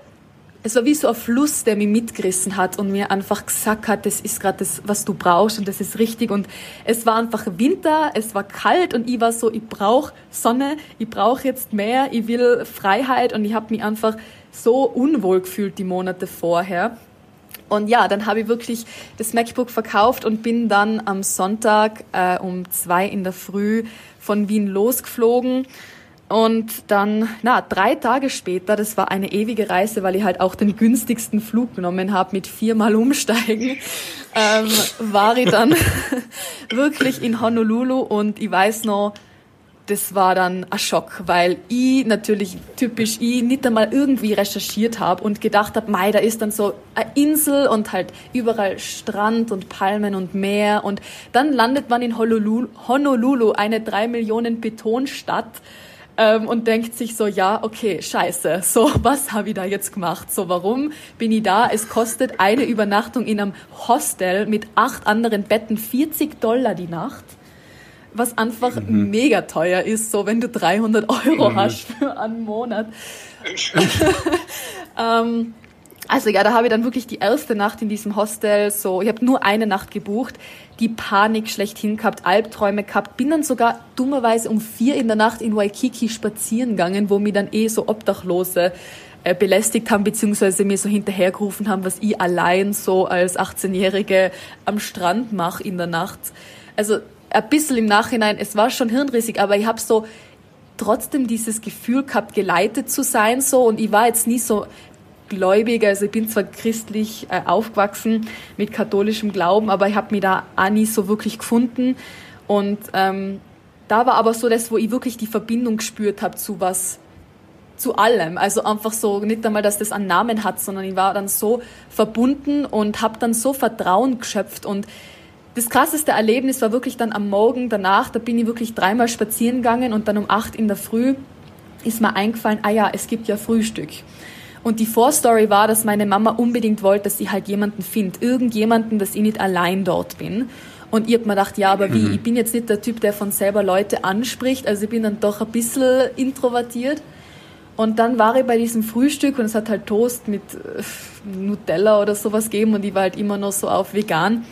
es war wie so ein Fluss, der mich mitgerissen hat und mir einfach gesagt hat, das ist gerade das, was du brauchst und das ist richtig. Und es war einfach Winter, es war kalt und ich war so, ich brauche Sonne, ich brauche jetzt mehr, ich will Freiheit und ich habe mich einfach so unwohl gefühlt die Monate vorher. Und ja, dann habe ich wirklich das MacBook verkauft und bin dann am Sonntag äh, um zwei in der Früh von Wien losgeflogen. Und dann, na, drei Tage später, das war eine ewige Reise, weil ich halt auch den günstigsten Flug genommen habe mit viermal Umsteigen, ähm, war ich dann wirklich in Honolulu. Und ich weiß noch, das war dann ein Schock, weil ich natürlich typisch ich nicht einmal irgendwie recherchiert habe und gedacht habe, mei, da ist dann so eine Insel und halt überall Strand und Palmen und Meer und dann landet man in Honolulu, eine drei Millionen Betonstadt ähm, und denkt sich so, ja, okay, scheiße, so, was habe ich da jetzt gemacht? So, warum bin ich da? Es kostet eine Übernachtung in einem Hostel mit acht anderen Betten 40 Dollar die Nacht was einfach mhm. mega teuer ist, so wenn du 300 Euro mhm. hast für einen Monat. ähm, also ja, da habe ich dann wirklich die erste Nacht in diesem Hostel so, ich habe nur eine Nacht gebucht, die Panik schlechthin gehabt, Albträume gehabt, bin dann sogar dummerweise um vier in der Nacht in Waikiki spazieren gegangen, wo mir dann eh so Obdachlose äh, belästigt haben, beziehungsweise mir so hinterhergerufen haben, was ich allein so als 18-Jährige am Strand mache in der Nacht. Also ein bisschen im Nachhinein, es war schon hirnrissig, aber ich habe so trotzdem dieses Gefühl gehabt, geleitet zu sein so. Und ich war jetzt nie so gläubig, also ich bin zwar christlich äh, aufgewachsen mit katholischem Glauben, aber ich habe mich da auch nie so wirklich gefunden. Und ähm, da war aber so das, wo ich wirklich die Verbindung gespürt habe zu was, zu allem. Also einfach so, nicht einmal, dass das einen Namen hat, sondern ich war dann so verbunden und habe dann so Vertrauen geschöpft. Und das krasseste Erlebnis war wirklich dann am Morgen danach, da bin ich wirklich dreimal spazieren gegangen und dann um acht in der Früh ist mir eingefallen, ah ja, es gibt ja Frühstück. Und die Vorstory war, dass meine Mama unbedingt wollte, dass ich halt jemanden finde, irgendjemanden, dass ich nicht allein dort bin. Und ich hab mir gedacht, ja, aber wie, mhm. ich bin jetzt nicht der Typ, der von selber Leute anspricht, also ich bin dann doch ein bisschen introvertiert. Und dann war ich bei diesem Frühstück und es hat halt Toast mit äh, Nutella oder sowas gegeben und ich war halt immer noch so auf vegan.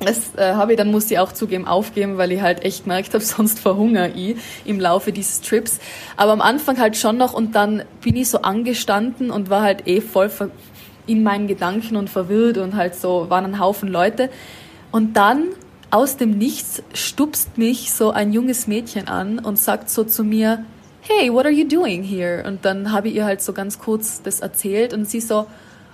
Das äh, habe ich dann, muss ich auch zugeben, aufgeben, weil ich halt echt gemerkt habe, sonst verhungere ich im Laufe dieses Trips. Aber am Anfang halt schon noch und dann bin ich so angestanden und war halt eh voll in meinen Gedanken und verwirrt und halt so, waren ein Haufen Leute. Und dann aus dem Nichts stupst mich so ein junges Mädchen an und sagt so zu mir, hey, what are you doing here? Und dann habe ich ihr halt so ganz kurz das erzählt und sie so,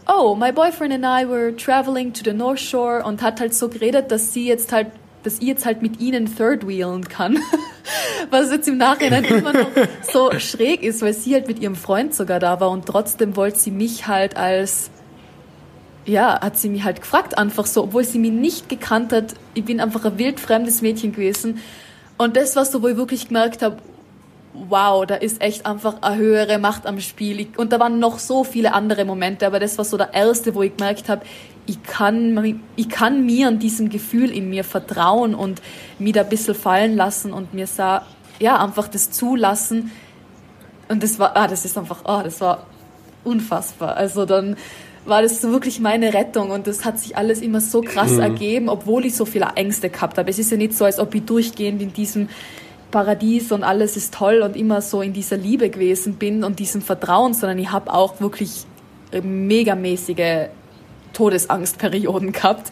oh, my boyfriend and I were traveling to the North Shore und hat halt so geredet, dass sie jetzt halt, dass ich jetzt halt mit ihnen third wheelen kann. Was jetzt im Nachhinein immer noch so schräg ist, weil sie halt mit ihrem Freund sogar da war und trotzdem wollte sie mich halt als, ja, hat sie mich halt gefragt einfach so, obwohl sie mich nicht gekannt hat. Ich bin einfach ein wildfremdes Mädchen gewesen. Und das war so, wo ich wirklich gemerkt habe, wow, da ist echt einfach eine höhere Macht am Spiel. Und da waren noch so viele andere Momente, aber das war so der erste, wo ich gemerkt habe, ich kann, ich kann mir und diesem Gefühl in mir vertrauen und mich da ein bisschen fallen lassen und mir sah, ja, einfach das zulassen. Und das war, ah, das ist einfach, ah, das war unfassbar. Also dann war das so wirklich meine Rettung und das hat sich alles immer so krass mhm. ergeben, obwohl ich so viele Ängste gehabt habe. Es ist ja nicht so, als ob ich durchgehend in diesem Paradies und alles ist toll und immer so in dieser Liebe gewesen bin und diesem Vertrauen, sondern ich habe auch wirklich megamäßige Todesangstperioden gehabt.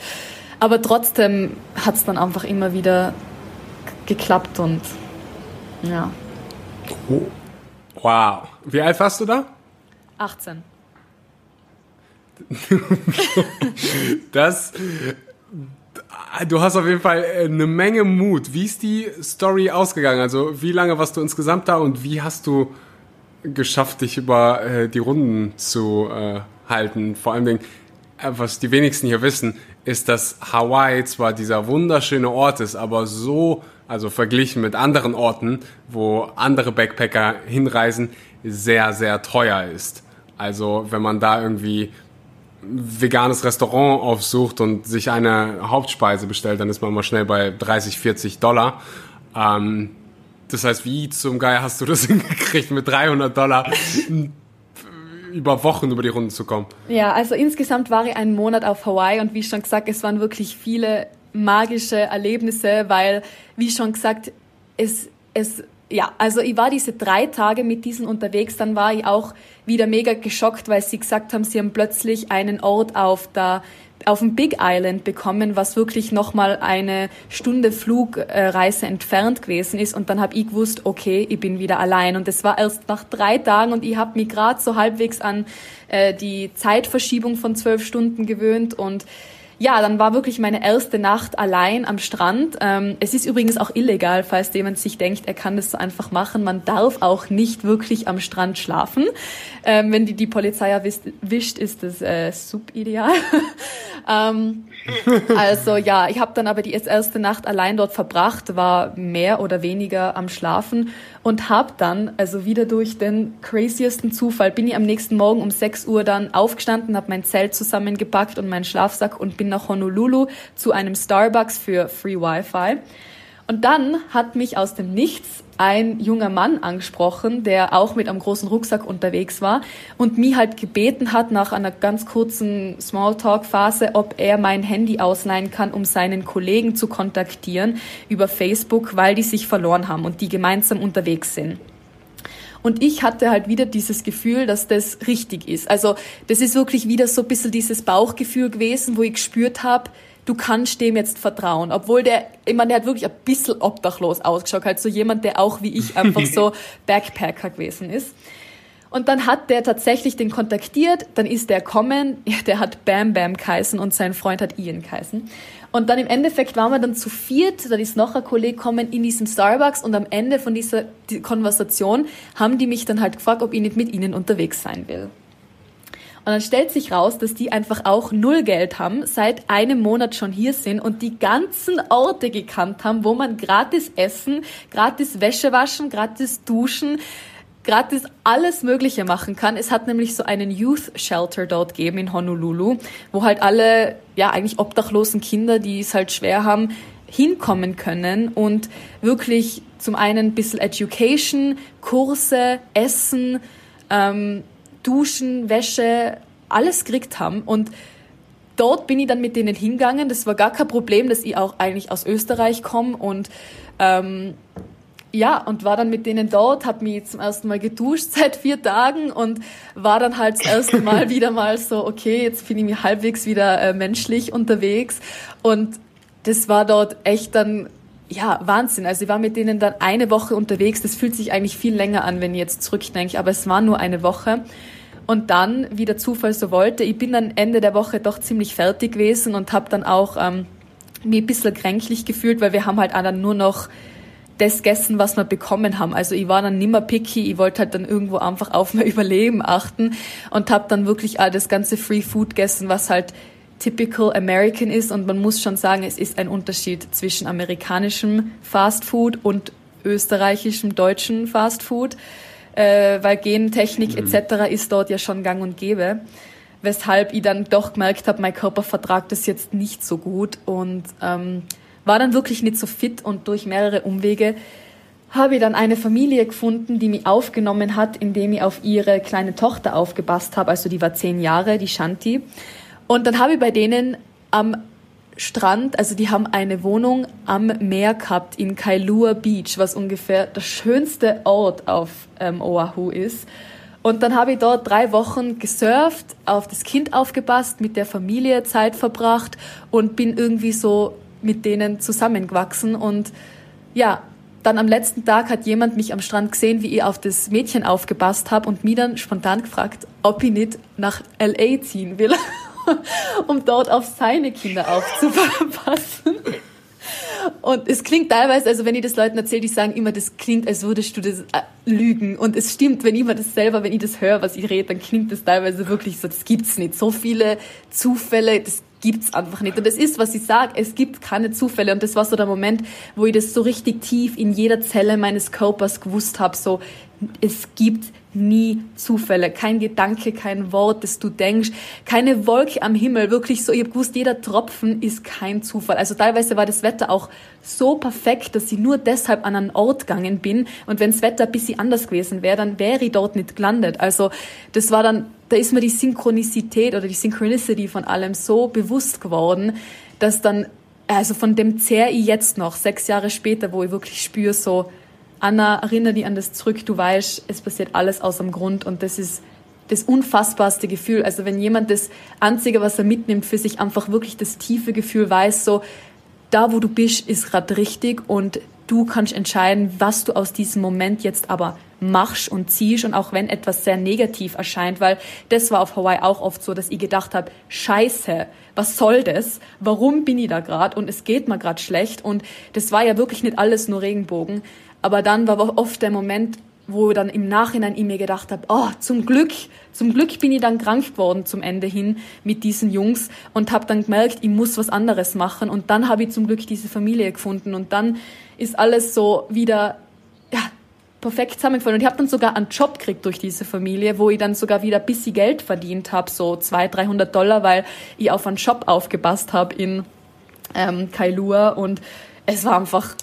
Aber trotzdem hat es dann einfach immer wieder geklappt und ja. Wow. Wie alt warst du da? 18. das Du hast auf jeden Fall äh, eine Menge Mut. Wie ist die Story ausgegangen? Also wie lange warst du insgesamt da und wie hast du geschafft, dich über äh, die Runden zu äh, halten? Vor allen Dingen, was die wenigsten hier wissen, ist, dass Hawaii zwar dieser wunderschöne Ort ist, aber so, also verglichen mit anderen Orten, wo andere Backpacker hinreisen, sehr, sehr teuer ist. Also wenn man da irgendwie veganes Restaurant aufsucht und sich eine Hauptspeise bestellt, dann ist man mal schnell bei 30, 40 Dollar. Ähm, das heißt, wie zum Geier hast du das hingekriegt mit 300 Dollar über Wochen über die Runden zu kommen. Ja, also insgesamt war ich einen Monat auf Hawaii und wie schon gesagt, es waren wirklich viele magische Erlebnisse, weil, wie schon gesagt, es, es, ja, also ich war diese drei Tage mit diesen unterwegs, dann war ich auch wieder mega geschockt, weil sie gesagt haben, sie haben plötzlich einen Ort auf der auf dem Big Island bekommen, was wirklich nochmal eine Stunde Flugreise entfernt gewesen ist. Und dann habe ich gewusst, okay, ich bin wieder allein. Und das war erst nach drei Tagen und ich habe mich gerade so halbwegs an äh, die Zeitverschiebung von zwölf Stunden gewöhnt und ja, dann war wirklich meine erste Nacht allein am Strand. Ähm, es ist übrigens auch illegal, falls jemand sich denkt, er kann das so einfach machen. Man darf auch nicht wirklich am Strand schlafen. Ähm, wenn die, die Polizei erwischt, ist das äh, subideal. ähm, also ja, ich habe dann aber die erste Nacht allein dort verbracht, war mehr oder weniger am Schlafen und habe dann, also wieder durch den craziesten Zufall, bin ich am nächsten Morgen um 6 Uhr dann aufgestanden, habe mein Zelt zusammengepackt und meinen Schlafsack und bin nach Honolulu zu einem Starbucks für Free Wi-Fi. Und dann hat mich aus dem Nichts ein junger Mann angesprochen, der auch mit einem großen Rucksack unterwegs war und mich halt gebeten hat nach einer ganz kurzen Smalltalk-Phase, ob er mein Handy ausleihen kann, um seinen Kollegen zu kontaktieren über Facebook, weil die sich verloren haben und die gemeinsam unterwegs sind. Und ich hatte halt wieder dieses Gefühl, dass das richtig ist. Also das ist wirklich wieder so ein bisschen dieses Bauchgefühl gewesen, wo ich gespürt habe, du kannst dem jetzt vertrauen. Obwohl der, ich meine, der hat wirklich ein bisschen obdachlos ausgeschaut, halt so jemand, der auch wie ich einfach so Backpacker gewesen ist. Und dann hat der tatsächlich den kontaktiert, dann ist der kommen, der hat Bam Bam geheißen und sein Freund hat Ian geheißen. Und dann im Endeffekt waren wir dann zu viert, dann ist noch ein Kollege kommen in diesem Starbucks und am Ende von dieser Konversation haben die mich dann halt gefragt, ob ich nicht mit ihnen unterwegs sein will. Und dann stellt sich raus, dass die einfach auch null Geld haben, seit einem Monat schon hier sind und die ganzen Orte gekannt haben, wo man gratis essen, gratis Wäsche waschen, gratis duschen, gratis alles Mögliche machen kann. Es hat nämlich so einen Youth Shelter dort gegeben in Honolulu, wo halt alle, ja, eigentlich obdachlosen Kinder, die es halt schwer haben, hinkommen können und wirklich zum einen ein bisschen Education, Kurse, Essen, ähm, Duschen, Wäsche, alles gekriegt haben. Und dort bin ich dann mit denen hingegangen. Das war gar kein Problem, dass ich auch eigentlich aus Österreich komme und ähm, ja, und war dann mit denen dort, habe mich zum ersten Mal geduscht seit vier Tagen und war dann halt das erste Mal wieder mal so, okay, jetzt bin ich mich halbwegs wieder äh, menschlich unterwegs. Und das war dort echt dann ja, Wahnsinn. Also ich war mit denen dann eine Woche unterwegs. Das fühlt sich eigentlich viel länger an, wenn ich jetzt zurückdenke, aber es war nur eine Woche. Und dann, wie der Zufall so wollte, ich bin dann Ende der Woche doch ziemlich fertig gewesen und habe dann auch ähm, mich ein bisschen kränklich gefühlt, weil wir haben halt dann nur noch das gegessen, was wir bekommen haben. Also ich war dann nimmer picky, ich wollte halt dann irgendwo einfach auf mein Überleben achten und habe dann wirklich all das ganze Free Food gegessen, was halt typical American ist und man muss schon sagen, es ist ein Unterschied zwischen amerikanischem Fast Food und österreichischem deutschen Fast Food, äh, weil Gentechnik mhm. etc. ist dort ja schon gang und gäbe. Weshalb ich dann doch gemerkt habe, mein Körper vertragt das jetzt nicht so gut und ähm, war dann wirklich nicht so fit und durch mehrere Umwege habe ich dann eine Familie gefunden, die mich aufgenommen hat, indem ich auf ihre kleine Tochter aufgepasst habe. Also die war zehn Jahre, die Shanti. Und dann habe ich bei denen am Strand, also die haben eine Wohnung am Meer gehabt in Kailua Beach, was ungefähr der schönste Ort auf ähm, Oahu ist. Und dann habe ich dort drei Wochen gesurft, auf das Kind aufgepasst, mit der Familie Zeit verbracht und bin irgendwie so mit denen zusammengewachsen. Und ja, dann am letzten Tag hat jemand mich am Strand gesehen, wie ich auf das Mädchen aufgepasst habe und mir dann spontan gefragt, ob ich nicht nach LA ziehen will. um dort auf seine Kinder aufzupassen. Und es klingt teilweise, also wenn ich das Leuten erzähle, die sagen immer, das klingt, als würdest du das äh, lügen. Und es stimmt, wenn ich mir das selber, wenn ich das höre, was ich rede, dann klingt das teilweise wirklich so, das gibt's nicht. So viele Zufälle, das gibt's einfach nicht. Und das ist, was ich sage, es gibt keine Zufälle. Und das war so der Moment, wo ich das so richtig tief in jeder Zelle meines Körpers gewusst habe, so, es gibt nie Zufälle. Kein Gedanke, kein Wort, das du denkst, keine Wolke am Himmel. Wirklich so, ich habe gewusst, jeder Tropfen ist kein Zufall. Also teilweise war das Wetter auch so perfekt, dass ich nur deshalb an einen Ort gegangen bin. Und wenn das Wetter ein bisschen anders gewesen wäre, dann wäre ich dort nicht gelandet. Also das war dann, da ist mir die Synchronizität oder die Synchronicity von allem so bewusst geworden, dass dann, also von dem zehr ich jetzt noch, sechs Jahre später, wo ich wirklich spüre, so, Anna, erinnere dich an das zurück, du weißt, es passiert alles aus dem Grund und das ist das unfassbarste Gefühl. Also wenn jemand das Einzige, was er mitnimmt, für sich einfach wirklich das tiefe Gefühl weiß, so, da wo du bist, ist gerade richtig und du kannst entscheiden, was du aus diesem Moment jetzt aber machst und ziehst und auch wenn etwas sehr negativ erscheint, weil das war auf Hawaii auch oft so, dass ich gedacht habe, scheiße, was soll das? Warum bin ich da gerade und es geht mir gerade schlecht und das war ja wirklich nicht alles nur Regenbogen, aber dann war oft der Moment, wo dann im Nachhinein ich mir gedacht habe, oh, zum Glück, zum Glück bin ich dann krank geworden zum Ende hin mit diesen Jungs und habe dann gemerkt, ich muss was anderes machen. Und dann habe ich zum Glück diese Familie gefunden. Und dann ist alles so wieder ja, perfekt zusammengefallen. Und ich habe dann sogar einen Job gekriegt durch diese Familie, wo ich dann sogar wieder ein bisschen Geld verdient habe, so 200, 300 Dollar, weil ich auf einen Shop aufgepasst habe in ähm, Kailua. Und es war einfach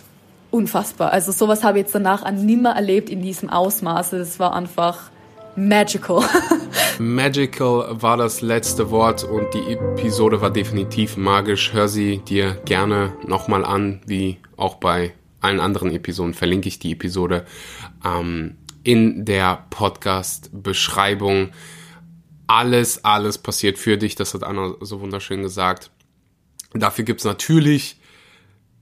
unfassbar. Also sowas habe ich jetzt danach an nimmer erlebt in diesem Ausmaße. Das war einfach magical. magical war das letzte Wort und die Episode war definitiv magisch. Hör sie dir gerne nochmal an, wie auch bei allen anderen Episoden verlinke ich die Episode ähm, in der Podcast-Beschreibung. Alles, alles passiert für dich, das hat Anna so wunderschön gesagt. Dafür gibt's natürlich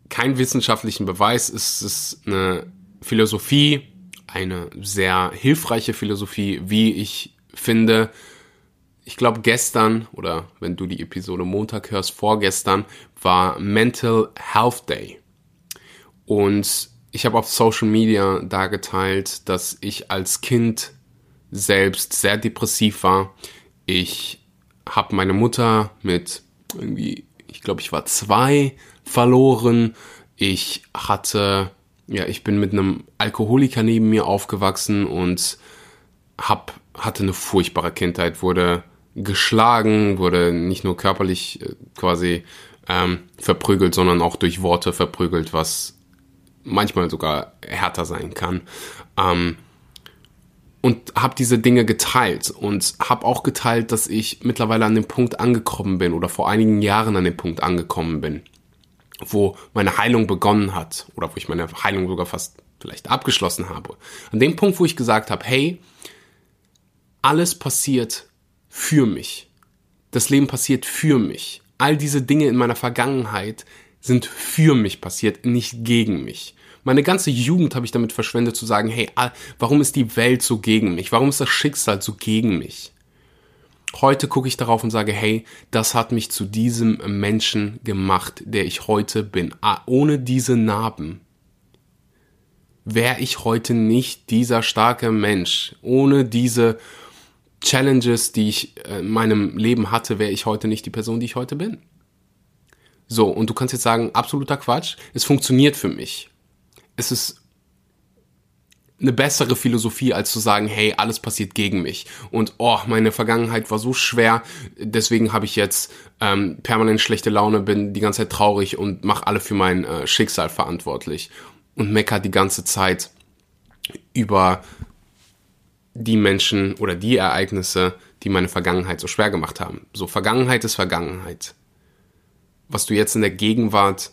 keinen wissenschaftlichen Beweis. Es ist eine Philosophie, eine sehr hilfreiche Philosophie, wie ich finde. Ich glaube, gestern oder wenn du die Episode Montag hörst, vorgestern war Mental Health Day. Und ich habe auf Social Media da geteilt, dass ich als Kind selbst sehr depressiv war. Ich habe meine Mutter mit irgendwie, ich glaube, ich war zwei, verloren. Ich hatte, ja, ich bin mit einem Alkoholiker neben mir aufgewachsen und hab, hatte eine furchtbare Kindheit, wurde geschlagen, wurde nicht nur körperlich äh, quasi ähm, verprügelt, sondern auch durch Worte verprügelt, was manchmal sogar härter sein kann. Ähm, und habe diese Dinge geteilt und habe auch geteilt, dass ich mittlerweile an dem Punkt angekommen bin oder vor einigen Jahren an dem Punkt angekommen bin, wo meine Heilung begonnen hat oder wo ich meine Heilung sogar fast vielleicht abgeschlossen habe. An dem Punkt, wo ich gesagt habe, hey, alles passiert für mich. Das Leben passiert für mich. All diese Dinge in meiner Vergangenheit sind für mich passiert, nicht gegen mich. Meine ganze Jugend habe ich damit verschwendet zu sagen, hey, warum ist die Welt so gegen mich? Warum ist das Schicksal so gegen mich? Heute gucke ich darauf und sage, hey, das hat mich zu diesem Menschen gemacht, der ich heute bin. Ah, ohne diese Narben wäre ich heute nicht dieser starke Mensch. Ohne diese Challenges, die ich in meinem Leben hatte, wäre ich heute nicht die Person, die ich heute bin. So, und du kannst jetzt sagen, absoluter Quatsch. Es funktioniert für mich. Es ist eine bessere Philosophie, als zu sagen, hey, alles passiert gegen mich. Und oh, meine Vergangenheit war so schwer, deswegen habe ich jetzt ähm, permanent schlechte Laune, bin die ganze Zeit traurig und mache alle für mein äh, Schicksal verantwortlich. Und mecker die ganze Zeit über die Menschen oder die Ereignisse, die meine Vergangenheit so schwer gemacht haben. So, Vergangenheit ist Vergangenheit. Was du jetzt in der Gegenwart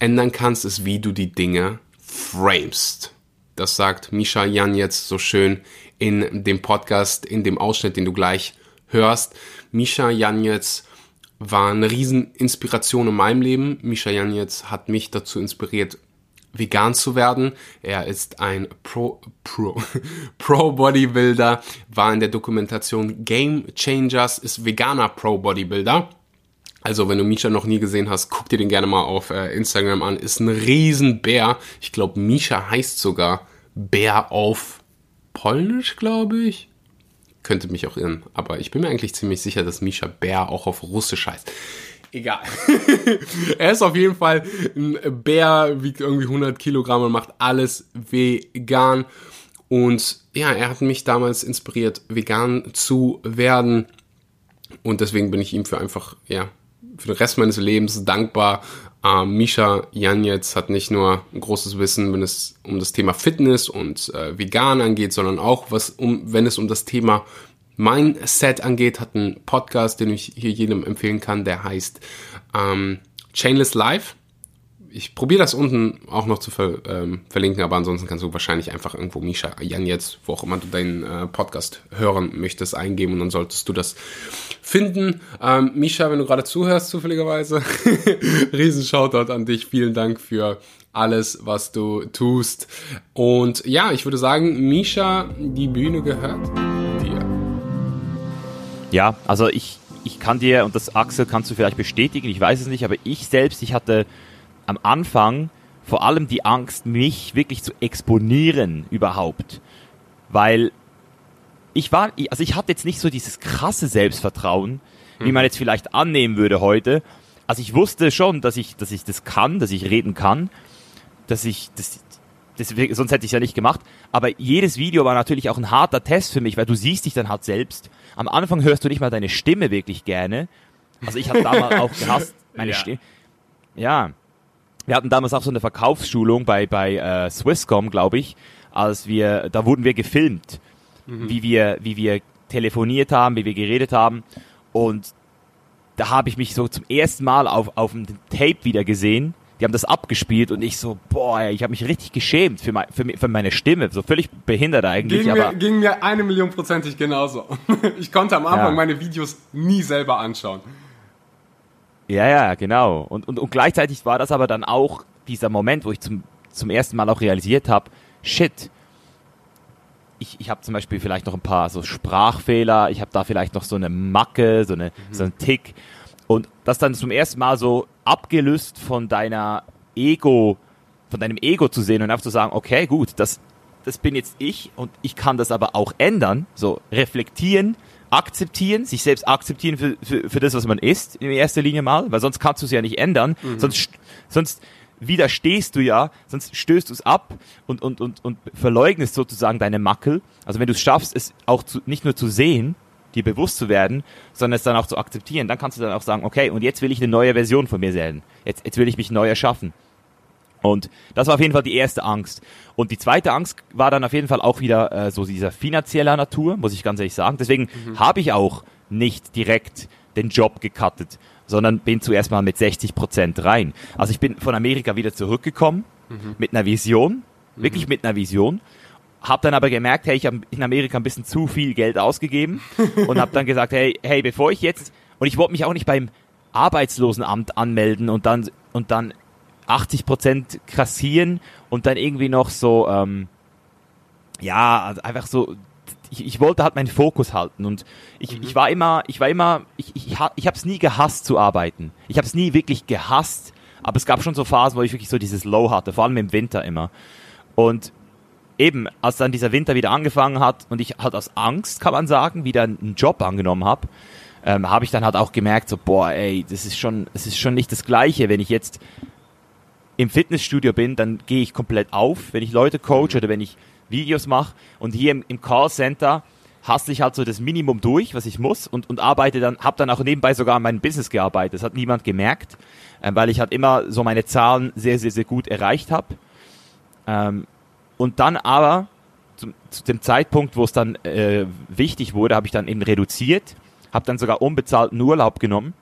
ändern kannst, ist, wie du die Dinge framest. Das sagt Misha Jan jetzt so schön in dem Podcast, in dem Ausschnitt, den du gleich hörst. Misha Janetz war eine Rieseninspiration in meinem Leben. Misha Janetz hat mich dazu inspiriert, vegan zu werden. Er ist ein Pro, Pro, Pro Bodybuilder, war in der Dokumentation Game Changers, ist veganer Pro Bodybuilder. Also, wenn du Misha noch nie gesehen hast, guck dir den gerne mal auf äh, Instagram an. Ist ein Riesenbär. Ich glaube, Misha heißt sogar Bär auf Polnisch, glaube ich. Könnte mich auch irren. Aber ich bin mir eigentlich ziemlich sicher, dass Misha Bär auch auf Russisch heißt. Egal. er ist auf jeden Fall ein Bär, wiegt irgendwie 100 Kilogramm und macht alles vegan. Und ja, er hat mich damals inspiriert, vegan zu werden. Und deswegen bin ich ihm für einfach, ja, für den Rest meines Lebens dankbar. Ähm, Misha Janetz hat nicht nur ein großes Wissen, wenn es um das Thema Fitness und äh, Vegan angeht, sondern auch, was um, wenn es um das Thema Mindset angeht, hat einen Podcast, den ich hier jedem empfehlen kann, der heißt ähm, Chainless Life ich probiere das unten auch noch zu ver, ähm, verlinken, aber ansonsten kannst du wahrscheinlich einfach irgendwo Misha Jan jetzt, wo auch immer du deinen äh, Podcast hören möchtest, eingeben und dann solltest du das finden. Ähm, Misha, wenn du gerade zuhörst, zufälligerweise, riesen Shoutout an dich. Vielen Dank für alles, was du tust. Und ja, ich würde sagen, Misha, die Bühne gehört dir. Ja, also ich, ich kann dir, und das Axel kannst du vielleicht bestätigen, ich weiß es nicht, aber ich selbst, ich hatte am Anfang vor allem die Angst, mich wirklich zu exponieren überhaupt. Weil ich war, also ich hatte jetzt nicht so dieses krasse Selbstvertrauen, wie mhm. man jetzt vielleicht annehmen würde heute. Also ich wusste schon, dass ich, dass ich das kann, dass ich reden kann, dass ich, das, das, sonst hätte ich es ja nicht gemacht. Aber jedes Video war natürlich auch ein harter Test für mich, weil du siehst dich dann halt selbst. Am Anfang hörst du nicht mal deine Stimme wirklich gerne. Also ich habe damals auch gehasst, meine ja. Stimme. Ja wir hatten damals auch so eine Verkaufsschulung bei, bei äh, Swisscom, glaube ich, als wir, da wurden wir gefilmt, mhm. wie wir, wie wir telefoniert haben, wie wir geredet haben. Und da habe ich mich so zum ersten Mal auf, auf dem Tape wieder gesehen. Die haben das abgespielt und ich so, boah, ich habe mich richtig geschämt für, mein, für, für, meine Stimme, so völlig behindert eigentlich. Ging, aber mir, ging mir eine Million prozentig genauso. Ich konnte am Anfang ja. meine Videos nie selber anschauen. Ja, ja, genau. Und, und, und gleichzeitig war das aber dann auch dieser Moment, wo ich zum, zum ersten Mal auch realisiert habe, shit, ich, ich habe zum Beispiel vielleicht noch ein paar so Sprachfehler, ich habe da vielleicht noch so eine Macke, so, eine, mhm. so einen Tick. Und das dann zum ersten Mal so abgelöst von deiner Ego, von deinem Ego zu sehen und einfach zu sagen, okay, gut, das, das bin jetzt ich und ich kann das aber auch ändern, so reflektieren, akzeptieren, sich selbst akzeptieren für, für, für das, was man ist, in erster Linie mal, weil sonst kannst du es ja nicht ändern, mhm. sonst, sonst widerstehst du ja, sonst stößt du es ab und, und, und, und verleugnest sozusagen deine Mackel. Also wenn du es schaffst, es auch zu, nicht nur zu sehen, dir bewusst zu werden, sondern es dann auch zu akzeptieren, dann kannst du dann auch sagen, okay, und jetzt will ich eine neue Version von mir sehen. Jetzt, jetzt will ich mich neu erschaffen. Und das war auf jeden Fall die erste Angst. Und die zweite Angst war dann auf jeden Fall auch wieder äh, so dieser finanzieller Natur, muss ich ganz ehrlich sagen. Deswegen mhm. habe ich auch nicht direkt den Job gecuttet, sondern bin zuerst mal mit 60 Prozent rein. Also ich bin von Amerika wieder zurückgekommen mhm. mit einer Vision, mhm. wirklich mit einer Vision. Hab dann aber gemerkt, hey, ich habe in Amerika ein bisschen zu viel Geld ausgegeben und habe dann gesagt, hey, hey, bevor ich jetzt und ich wollte mich auch nicht beim Arbeitslosenamt anmelden und dann und dann 80 Prozent kassieren und dann irgendwie noch so, ähm, ja, einfach so, ich, ich wollte halt meinen Fokus halten und ich, mhm. ich war immer, ich war immer, ich, ich, ich habe es nie gehasst zu arbeiten. Ich habe es nie wirklich gehasst, aber es gab schon so Phasen, wo ich wirklich so dieses Low hatte, vor allem im Winter immer. Und eben, als dann dieser Winter wieder angefangen hat und ich halt aus Angst, kann man sagen, wieder einen Job angenommen habe, ähm, habe ich dann halt auch gemerkt, so, boah, ey, das ist schon, das ist schon nicht das Gleiche, wenn ich jetzt im Fitnessstudio bin, dann gehe ich komplett auf, wenn ich Leute coach oder wenn ich Videos mache. Und hier im, im Callcenter hasse ich halt so das Minimum durch, was ich muss und, und arbeite dann, habe dann auch nebenbei sogar an meinem Business gearbeitet. Das hat niemand gemerkt, äh, weil ich halt immer so meine Zahlen sehr, sehr, sehr gut erreicht habe. Ähm, und dann aber zum, zu dem Zeitpunkt, wo es dann äh, wichtig wurde, habe ich dann eben reduziert, habe dann sogar unbezahlten Urlaub genommen,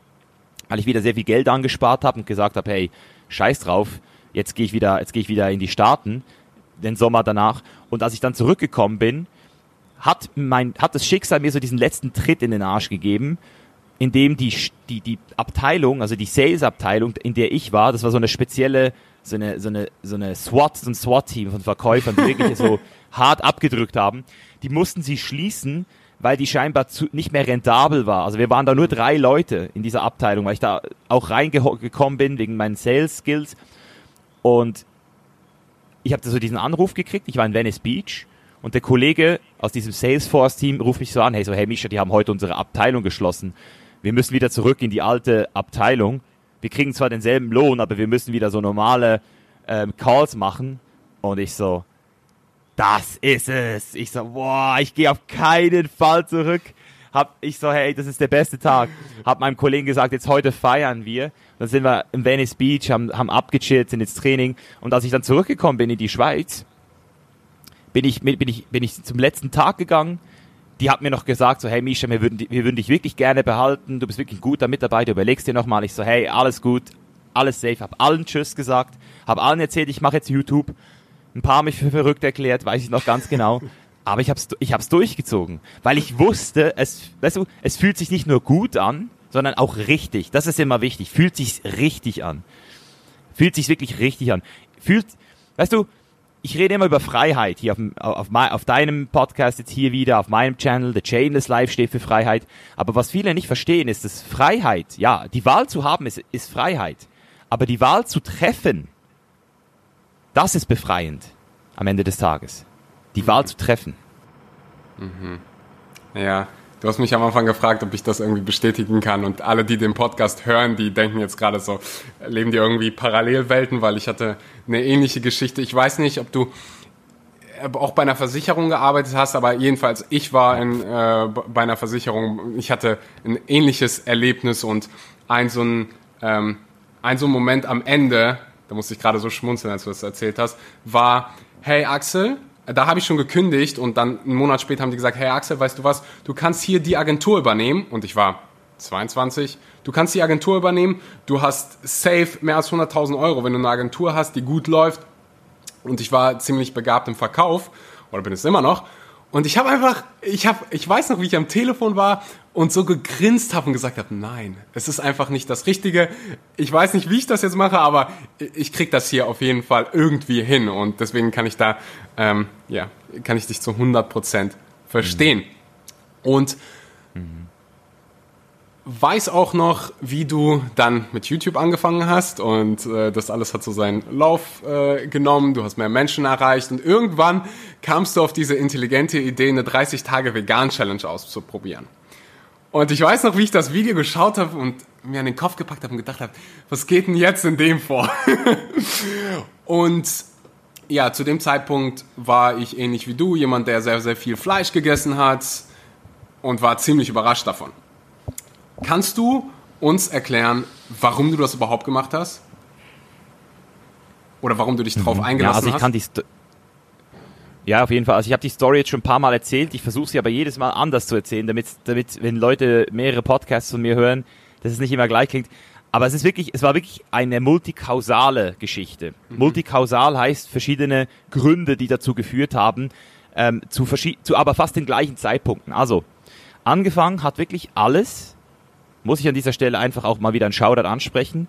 weil ich wieder sehr viel Geld angespart habe und gesagt habe, hey, scheiß drauf, jetzt gehe ich wieder, jetzt gehe ich wieder in die Staaten, den Sommer danach. Und als ich dann zurückgekommen bin, hat mein, hat das Schicksal mir so diesen letzten Tritt in den Arsch gegeben, in dem die, die, die Abteilung, also die Sales-Abteilung, in der ich war, das war so eine spezielle, so eine, so eine, so eine SWAT, so ein SWAT-Team von Verkäufern, die wirklich so hart abgedrückt haben, die mussten sie schließen, weil die scheinbar zu, nicht mehr rentabel war. Also wir waren da nur drei Leute in dieser Abteilung, weil ich da auch reingekommen bin wegen meinen Sales Skills. Und ich habe so diesen Anruf gekriegt, ich war in Venice Beach und der Kollege aus diesem Salesforce-Team ruft mich so an, hey, so, hey Misha, die haben heute unsere Abteilung geschlossen. Wir müssen wieder zurück in die alte Abteilung. Wir kriegen zwar denselben Lohn, aber wir müssen wieder so normale ähm, Calls machen. Und ich so, das ist es. Ich so, boah, ich gehe auf keinen Fall zurück. Hab ich so, hey, das ist der beste Tag. Hab meinem Kollegen gesagt, jetzt heute feiern wir. Dann sind wir im Venice Beach, haben, haben abgechillt, sind ins Training. Und als ich dann zurückgekommen bin in die Schweiz, bin ich, bin ich, bin ich zum letzten Tag gegangen. Die hat mir noch gesagt, so, hey Misha, wir würden, wir würden dich wirklich gerne behalten. Du bist wirklich ein guter Mitarbeiter. Überlegst dir nochmal. Ich so, hey, alles gut, alles safe. Hab allen Tschüss gesagt. Hab allen erzählt, ich mache jetzt YouTube. Ein paar mich für verrückt erklärt, weiß ich noch ganz genau. Aber ich hab's, ich hab's durchgezogen, weil ich wusste, es, weißt du, es fühlt sich nicht nur gut an, sondern auch richtig. Das ist immer wichtig. Fühlt sich richtig an. Fühlt sich wirklich richtig an. Fühlt, weißt du, ich rede immer über Freiheit hier auf, auf, auf deinem Podcast jetzt hier wieder, auf meinem Channel. The Chainless Life steht für Freiheit. Aber was viele nicht verstehen, ist, dass Freiheit, ja, die Wahl zu haben ist, ist Freiheit. Aber die Wahl zu treffen, das ist befreiend am Ende des Tages die Wahl zu treffen. Mhm. Ja, du hast mich am Anfang gefragt, ob ich das irgendwie bestätigen kann. Und alle, die den Podcast hören, die denken jetzt gerade so, leben die irgendwie Parallelwelten, weil ich hatte eine ähnliche Geschichte. Ich weiß nicht, ob du auch bei einer Versicherung gearbeitet hast, aber jedenfalls ich war in, äh, bei einer Versicherung. Ich hatte ein ähnliches Erlebnis und ein so ein, ähm, ein so ein Moment am Ende, da musste ich gerade so schmunzeln, als du das erzählt hast, war, hey Axel, da habe ich schon gekündigt und dann einen Monat später haben die gesagt, hey Axel, weißt du was, du kannst hier die Agentur übernehmen. Und ich war 22, du kannst die Agentur übernehmen, du hast safe mehr als 100.000 Euro, wenn du eine Agentur hast, die gut läuft. Und ich war ziemlich begabt im Verkauf. Oder bin es immer noch. Und ich habe einfach, ich habe, ich weiß noch, wie ich am Telefon war und so gegrinst habe und gesagt habe, nein, es ist einfach nicht das Richtige. Ich weiß nicht, wie ich das jetzt mache, aber ich krieg das hier auf jeden Fall irgendwie hin und deswegen kann ich da, ähm, ja, kann ich dich zu 100 Prozent verstehen. Mhm. Und weiß auch noch, wie du dann mit YouTube angefangen hast und äh, das alles hat so seinen Lauf äh, genommen, du hast mehr Menschen erreicht und irgendwann kamst du auf diese intelligente Idee, eine 30-Tage-Vegan-Challenge auszuprobieren. Und ich weiß noch, wie ich das Video geschaut habe und mir an den Kopf gepackt habe und gedacht habe, was geht denn jetzt in dem vor? und ja, zu dem Zeitpunkt war ich ähnlich wie du, jemand, der sehr, sehr viel Fleisch gegessen hat und war ziemlich überrascht davon. Kannst du uns erklären, warum du das überhaupt gemacht hast? Oder warum du dich drauf mhm. eingelassen ja, also ich hast? Kann die ja, auf jeden Fall. Also ich habe die Story jetzt schon ein paar Mal erzählt. Ich versuche sie aber jedes Mal anders zu erzählen, damit, damit, wenn Leute mehrere Podcasts von mir hören, dass es nicht immer gleich klingt. Aber es ist wirklich, es war wirklich eine multikausale Geschichte. Mhm. Multikausal heißt verschiedene Gründe, die dazu geführt haben, ähm, zu, zu aber fast den gleichen Zeitpunkten. Also, angefangen hat wirklich alles muss ich an dieser Stelle einfach auch mal wieder einen Shoutout ansprechen,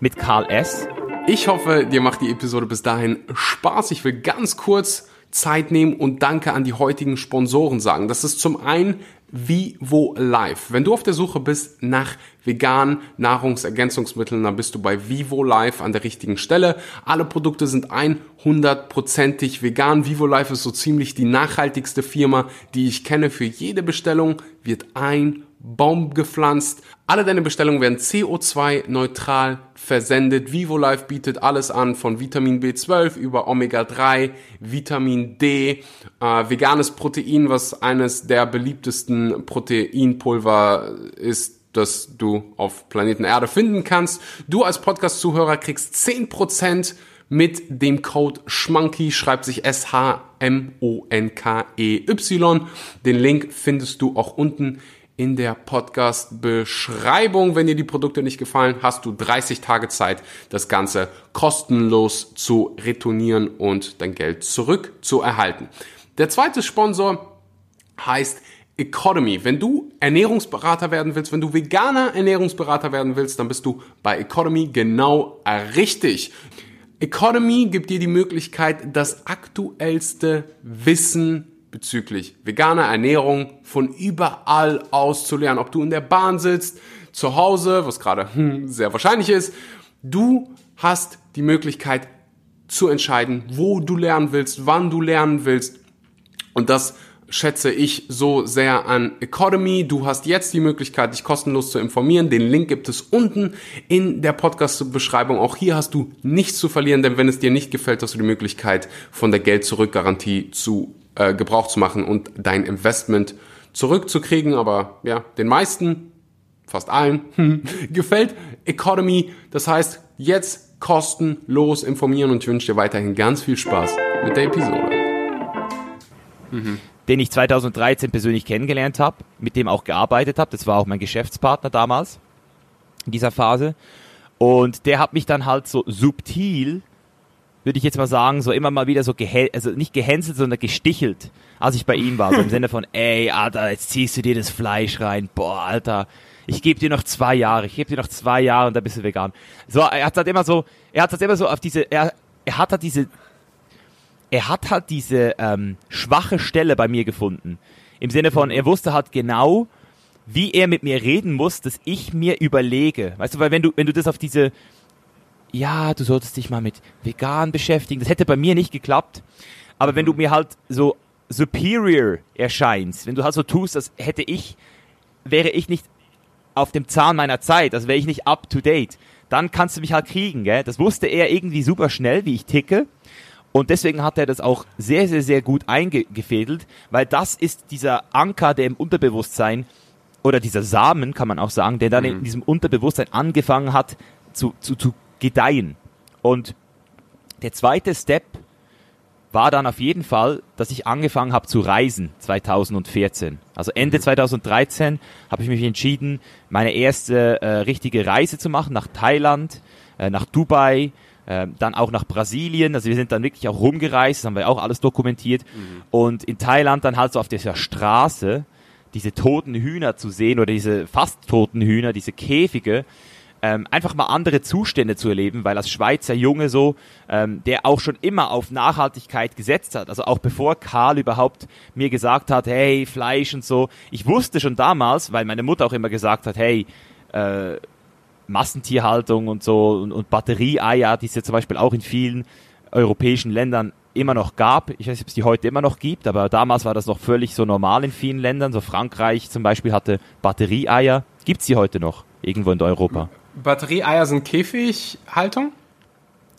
mit Karl S. Ich hoffe, dir macht die Episode bis dahin Spaß. Ich will ganz kurz Zeit nehmen und Danke an die heutigen Sponsoren sagen. Das ist zum einen Vivo Life. Wenn du auf der Suche bist nach veganen Nahrungsergänzungsmitteln, dann bist du bei Vivo Life an der richtigen Stelle. Alle Produkte sind 100%ig vegan. Vivo Life ist so ziemlich die nachhaltigste Firma, die ich kenne. Für jede Bestellung wird ein Baum gepflanzt. Alle deine Bestellungen werden CO2-neutral versendet. VivoLife bietet alles an, von Vitamin B12 über Omega-3, Vitamin D, äh, veganes Protein, was eines der beliebtesten Proteinpulver ist, das du auf Planeten Erde finden kannst. Du als Podcast-Zuhörer kriegst 10% mit dem Code SCHMANKY, schreibt sich S-H-M-O-N-K-E-Y. Den Link findest du auch unten in der Podcast-Beschreibung. Wenn dir die Produkte nicht gefallen, hast du 30 Tage Zeit, das Ganze kostenlos zu retournieren und dein Geld zurück zu erhalten. Der zweite Sponsor heißt Economy. Wenn du Ernährungsberater werden willst, wenn du veganer Ernährungsberater werden willst, dann bist du bei Economy genau richtig. Economy gibt dir die Möglichkeit, das aktuellste Wissen bezüglich veganer Ernährung von überall aus zu lernen. Ob du in der Bahn sitzt, zu Hause, was gerade hm, sehr wahrscheinlich ist, du hast die Möglichkeit zu entscheiden, wo du lernen willst, wann du lernen willst. Und das schätze ich so sehr an Economy. Du hast jetzt die Möglichkeit, dich kostenlos zu informieren. Den Link gibt es unten in der Podcast-Beschreibung. Auch hier hast du nichts zu verlieren, denn wenn es dir nicht gefällt, hast du die Möglichkeit, von der Geld-Zurück-Garantie zu äh, Gebrauch zu machen und dein Investment zurückzukriegen. Aber ja, den meisten, fast allen, gefällt Economy. Das heißt, jetzt kostenlos informieren und ich wünsche dir weiterhin ganz viel Spaß mit der Episode. Mhm den ich 2013 persönlich kennengelernt habe, mit dem auch gearbeitet habe. Das war auch mein Geschäftspartner damals in dieser Phase. Und der hat mich dann halt so subtil, würde ich jetzt mal sagen, so immer mal wieder so gehänselt, also nicht gehänselt, sondern gestichelt, als ich bei ihm war. So im Sinne von, ey, Alter, jetzt ziehst du dir das Fleisch rein. Boah, Alter, ich gebe dir noch zwei Jahre, ich gebe dir noch zwei Jahre und dann bist du vegan. So, er hat halt immer so, er hat halt immer so auf diese, er, er hat halt diese er hat halt diese ähm, schwache Stelle bei mir gefunden. Im Sinne von, er wusste halt genau, wie er mit mir reden muss, dass ich mir überlege. Weißt du, weil wenn du, wenn du das auf diese, ja, du solltest dich mal mit vegan beschäftigen, das hätte bei mir nicht geklappt. Aber wenn du mir halt so superior erscheinst, wenn du halt so tust, als hätte ich, wäre ich nicht auf dem Zahn meiner Zeit, also wäre ich nicht up to date, dann kannst du mich halt kriegen, gell? Das wusste er irgendwie super schnell, wie ich ticke. Und deswegen hat er das auch sehr, sehr, sehr gut eingefädelt, weil das ist dieser Anker, der im Unterbewusstsein oder dieser Samen, kann man auch sagen, der dann mhm. in diesem Unterbewusstsein angefangen hat zu, zu, zu gedeihen. Und der zweite Step war dann auf jeden Fall, dass ich angefangen habe zu reisen 2014. Also Ende 2013 mhm. habe ich mich entschieden, meine erste äh, richtige Reise zu machen nach Thailand, äh, nach Dubai, ähm, dann auch nach Brasilien, also wir sind dann wirklich auch rumgereist, das haben wir auch alles dokumentiert. Mhm. Und in Thailand dann halt so auf dieser Straße diese toten Hühner zu sehen oder diese fast toten Hühner, diese Käfige, ähm, einfach mal andere Zustände zu erleben, weil als Schweizer Junge so, ähm, der auch schon immer auf Nachhaltigkeit gesetzt hat, also auch bevor Karl überhaupt mir gesagt hat, hey, Fleisch und so, ich wusste schon damals, weil meine Mutter auch immer gesagt hat, hey, äh, Massentierhaltung und so und, und Batterieeier, die es ja zum Beispiel auch in vielen europäischen Ländern immer noch gab. Ich weiß nicht, ob es die heute immer noch gibt, aber damals war das noch völlig so normal in vielen Ländern. So Frankreich zum Beispiel hatte Batterieeier. Gibt es die heute noch irgendwo in Europa? Batterieeier sind Käfighaltung?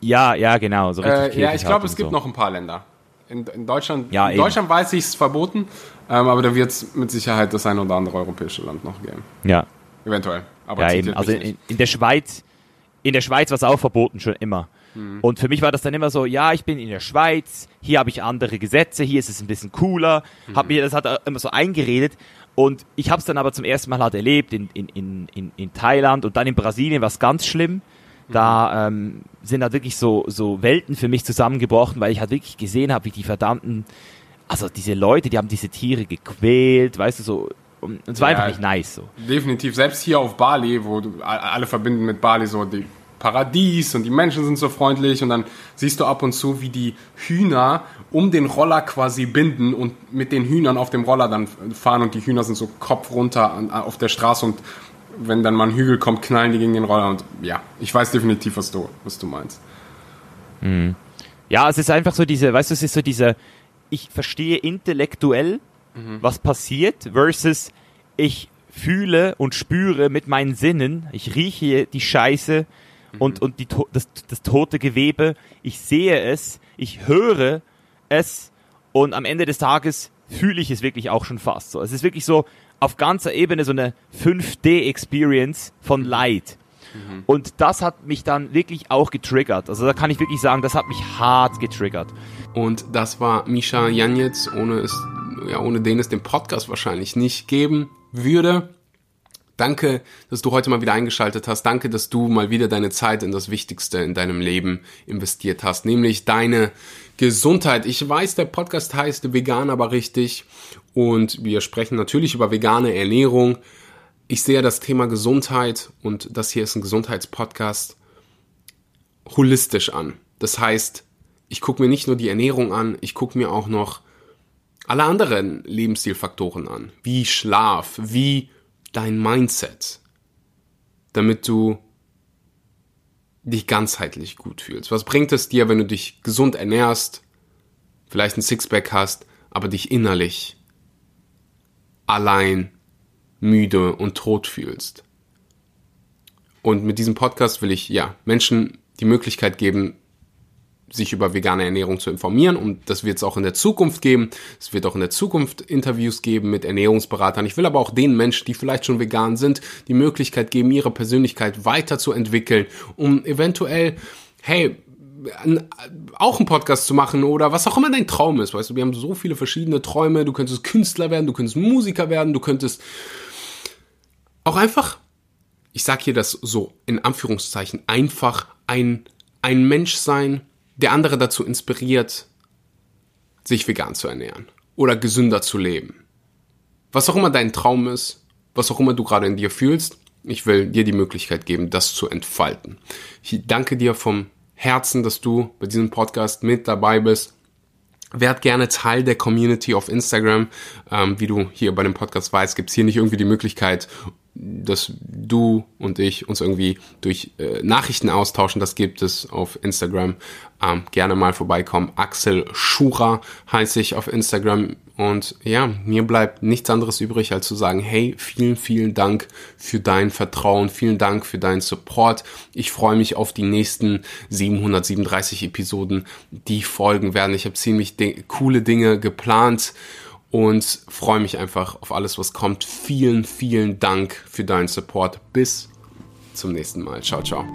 Ja, ja, genau. So äh, ja, ich glaube, es gibt so. noch ein paar Länder. In, in Deutschland, ja, in Deutschland weiß ich es verboten, ähm, aber da wird es mit Sicherheit das ein oder andere europäische Land noch geben. Ja. Eventuell. Aber ja, eben. Also in, in, der Schweiz, in der Schweiz war es auch verboten schon immer. Mhm. Und für mich war das dann immer so, ja, ich bin in der Schweiz, hier habe ich andere Gesetze, hier ist es ein bisschen cooler. Mhm. Hab mir das hat immer so eingeredet. Und ich habe es dann aber zum ersten Mal halt erlebt in, in, in, in, in Thailand und dann in Brasilien war es ganz schlimm. Da mhm. ähm, sind halt wirklich so, so Welten für mich zusammengebrochen, weil ich halt wirklich gesehen habe, wie die verdammten, also diese Leute, die haben diese Tiere gequält, weißt du, so und es war ja, einfach nicht nice. So. Definitiv. Selbst hier auf Bali, wo du, alle verbinden mit Bali so die Paradies und die Menschen sind so freundlich und dann siehst du ab und zu, wie die Hühner um den Roller quasi binden und mit den Hühnern auf dem Roller dann fahren und die Hühner sind so Kopf runter an, auf der Straße und wenn dann mal ein Hügel kommt, knallen die gegen den Roller und ja, ich weiß definitiv, was du, was du meinst. Mhm. Ja, es ist einfach so diese, weißt du, es ist so diese, ich verstehe intellektuell, mhm. was passiert, versus ich fühle und spüre mit meinen Sinnen, ich rieche die Scheiße. Und, und die, das, das tote Gewebe, ich sehe es, ich höre es und am Ende des Tages fühle ich es wirklich auch schon fast so. Es ist wirklich so auf ganzer Ebene so eine 5D-Experience von. Leid. Und das hat mich dann wirklich auch getriggert. Also da kann ich wirklich sagen, das hat mich hart getriggert. Und das war Misha Janetz, ohne es ja, ohne den es den Podcast wahrscheinlich nicht geben würde. Danke, dass du heute mal wieder eingeschaltet hast. Danke, dass du mal wieder deine Zeit in das Wichtigste in deinem Leben investiert hast, nämlich deine Gesundheit. Ich weiß, der Podcast heißt Vegan aber richtig und wir sprechen natürlich über vegane Ernährung. Ich sehe das Thema Gesundheit und das hier ist ein Gesundheitspodcast holistisch an. Das heißt, ich gucke mir nicht nur die Ernährung an, ich gucke mir auch noch alle anderen Lebensstilfaktoren an, wie Schlaf, wie dein Mindset, damit du dich ganzheitlich gut fühlst. Was bringt es dir, wenn du dich gesund ernährst, vielleicht ein Sixpack hast, aber dich innerlich allein, müde und tot fühlst. Und mit diesem Podcast will ich ja Menschen die Möglichkeit geben, sich über vegane Ernährung zu informieren und das wird es auch in der Zukunft geben. Es wird auch in der Zukunft Interviews geben mit Ernährungsberatern. Ich will aber auch den Menschen, die vielleicht schon vegan sind, die Möglichkeit geben, ihre Persönlichkeit weiterzuentwickeln, um eventuell, hey, auch einen Podcast zu machen oder was auch immer dein Traum ist. Weißt du, wir haben so viele verschiedene Träume. Du könntest Künstler werden, du könntest Musiker werden, du könntest auch einfach, ich sag hier das so in Anführungszeichen, einfach ein, ein Mensch sein, der andere dazu inspiriert, sich vegan zu ernähren oder gesünder zu leben. Was auch immer dein Traum ist, was auch immer du gerade in dir fühlst, ich will dir die Möglichkeit geben, das zu entfalten. Ich danke dir vom Herzen, dass du bei diesem Podcast mit dabei bist. Werd gerne Teil der Community auf Instagram. Ähm, wie du hier bei dem Podcast weißt, gibt es hier nicht irgendwie die Möglichkeit, dass du und ich uns irgendwie durch äh, Nachrichten austauschen. Das gibt es auf Instagram. Ähm, gerne mal vorbeikommen. Axel Schura heiße ich auf Instagram. Und ja, mir bleibt nichts anderes übrig, als zu sagen, hey, vielen, vielen Dank für dein Vertrauen. Vielen Dank für deinen Support. Ich freue mich auf die nächsten 737 Episoden, die folgen werden. Ich habe ziemlich coole Dinge geplant und freue mich einfach auf alles, was kommt. Vielen, vielen Dank für deinen Support. Bis zum nächsten Mal. Ciao, ciao.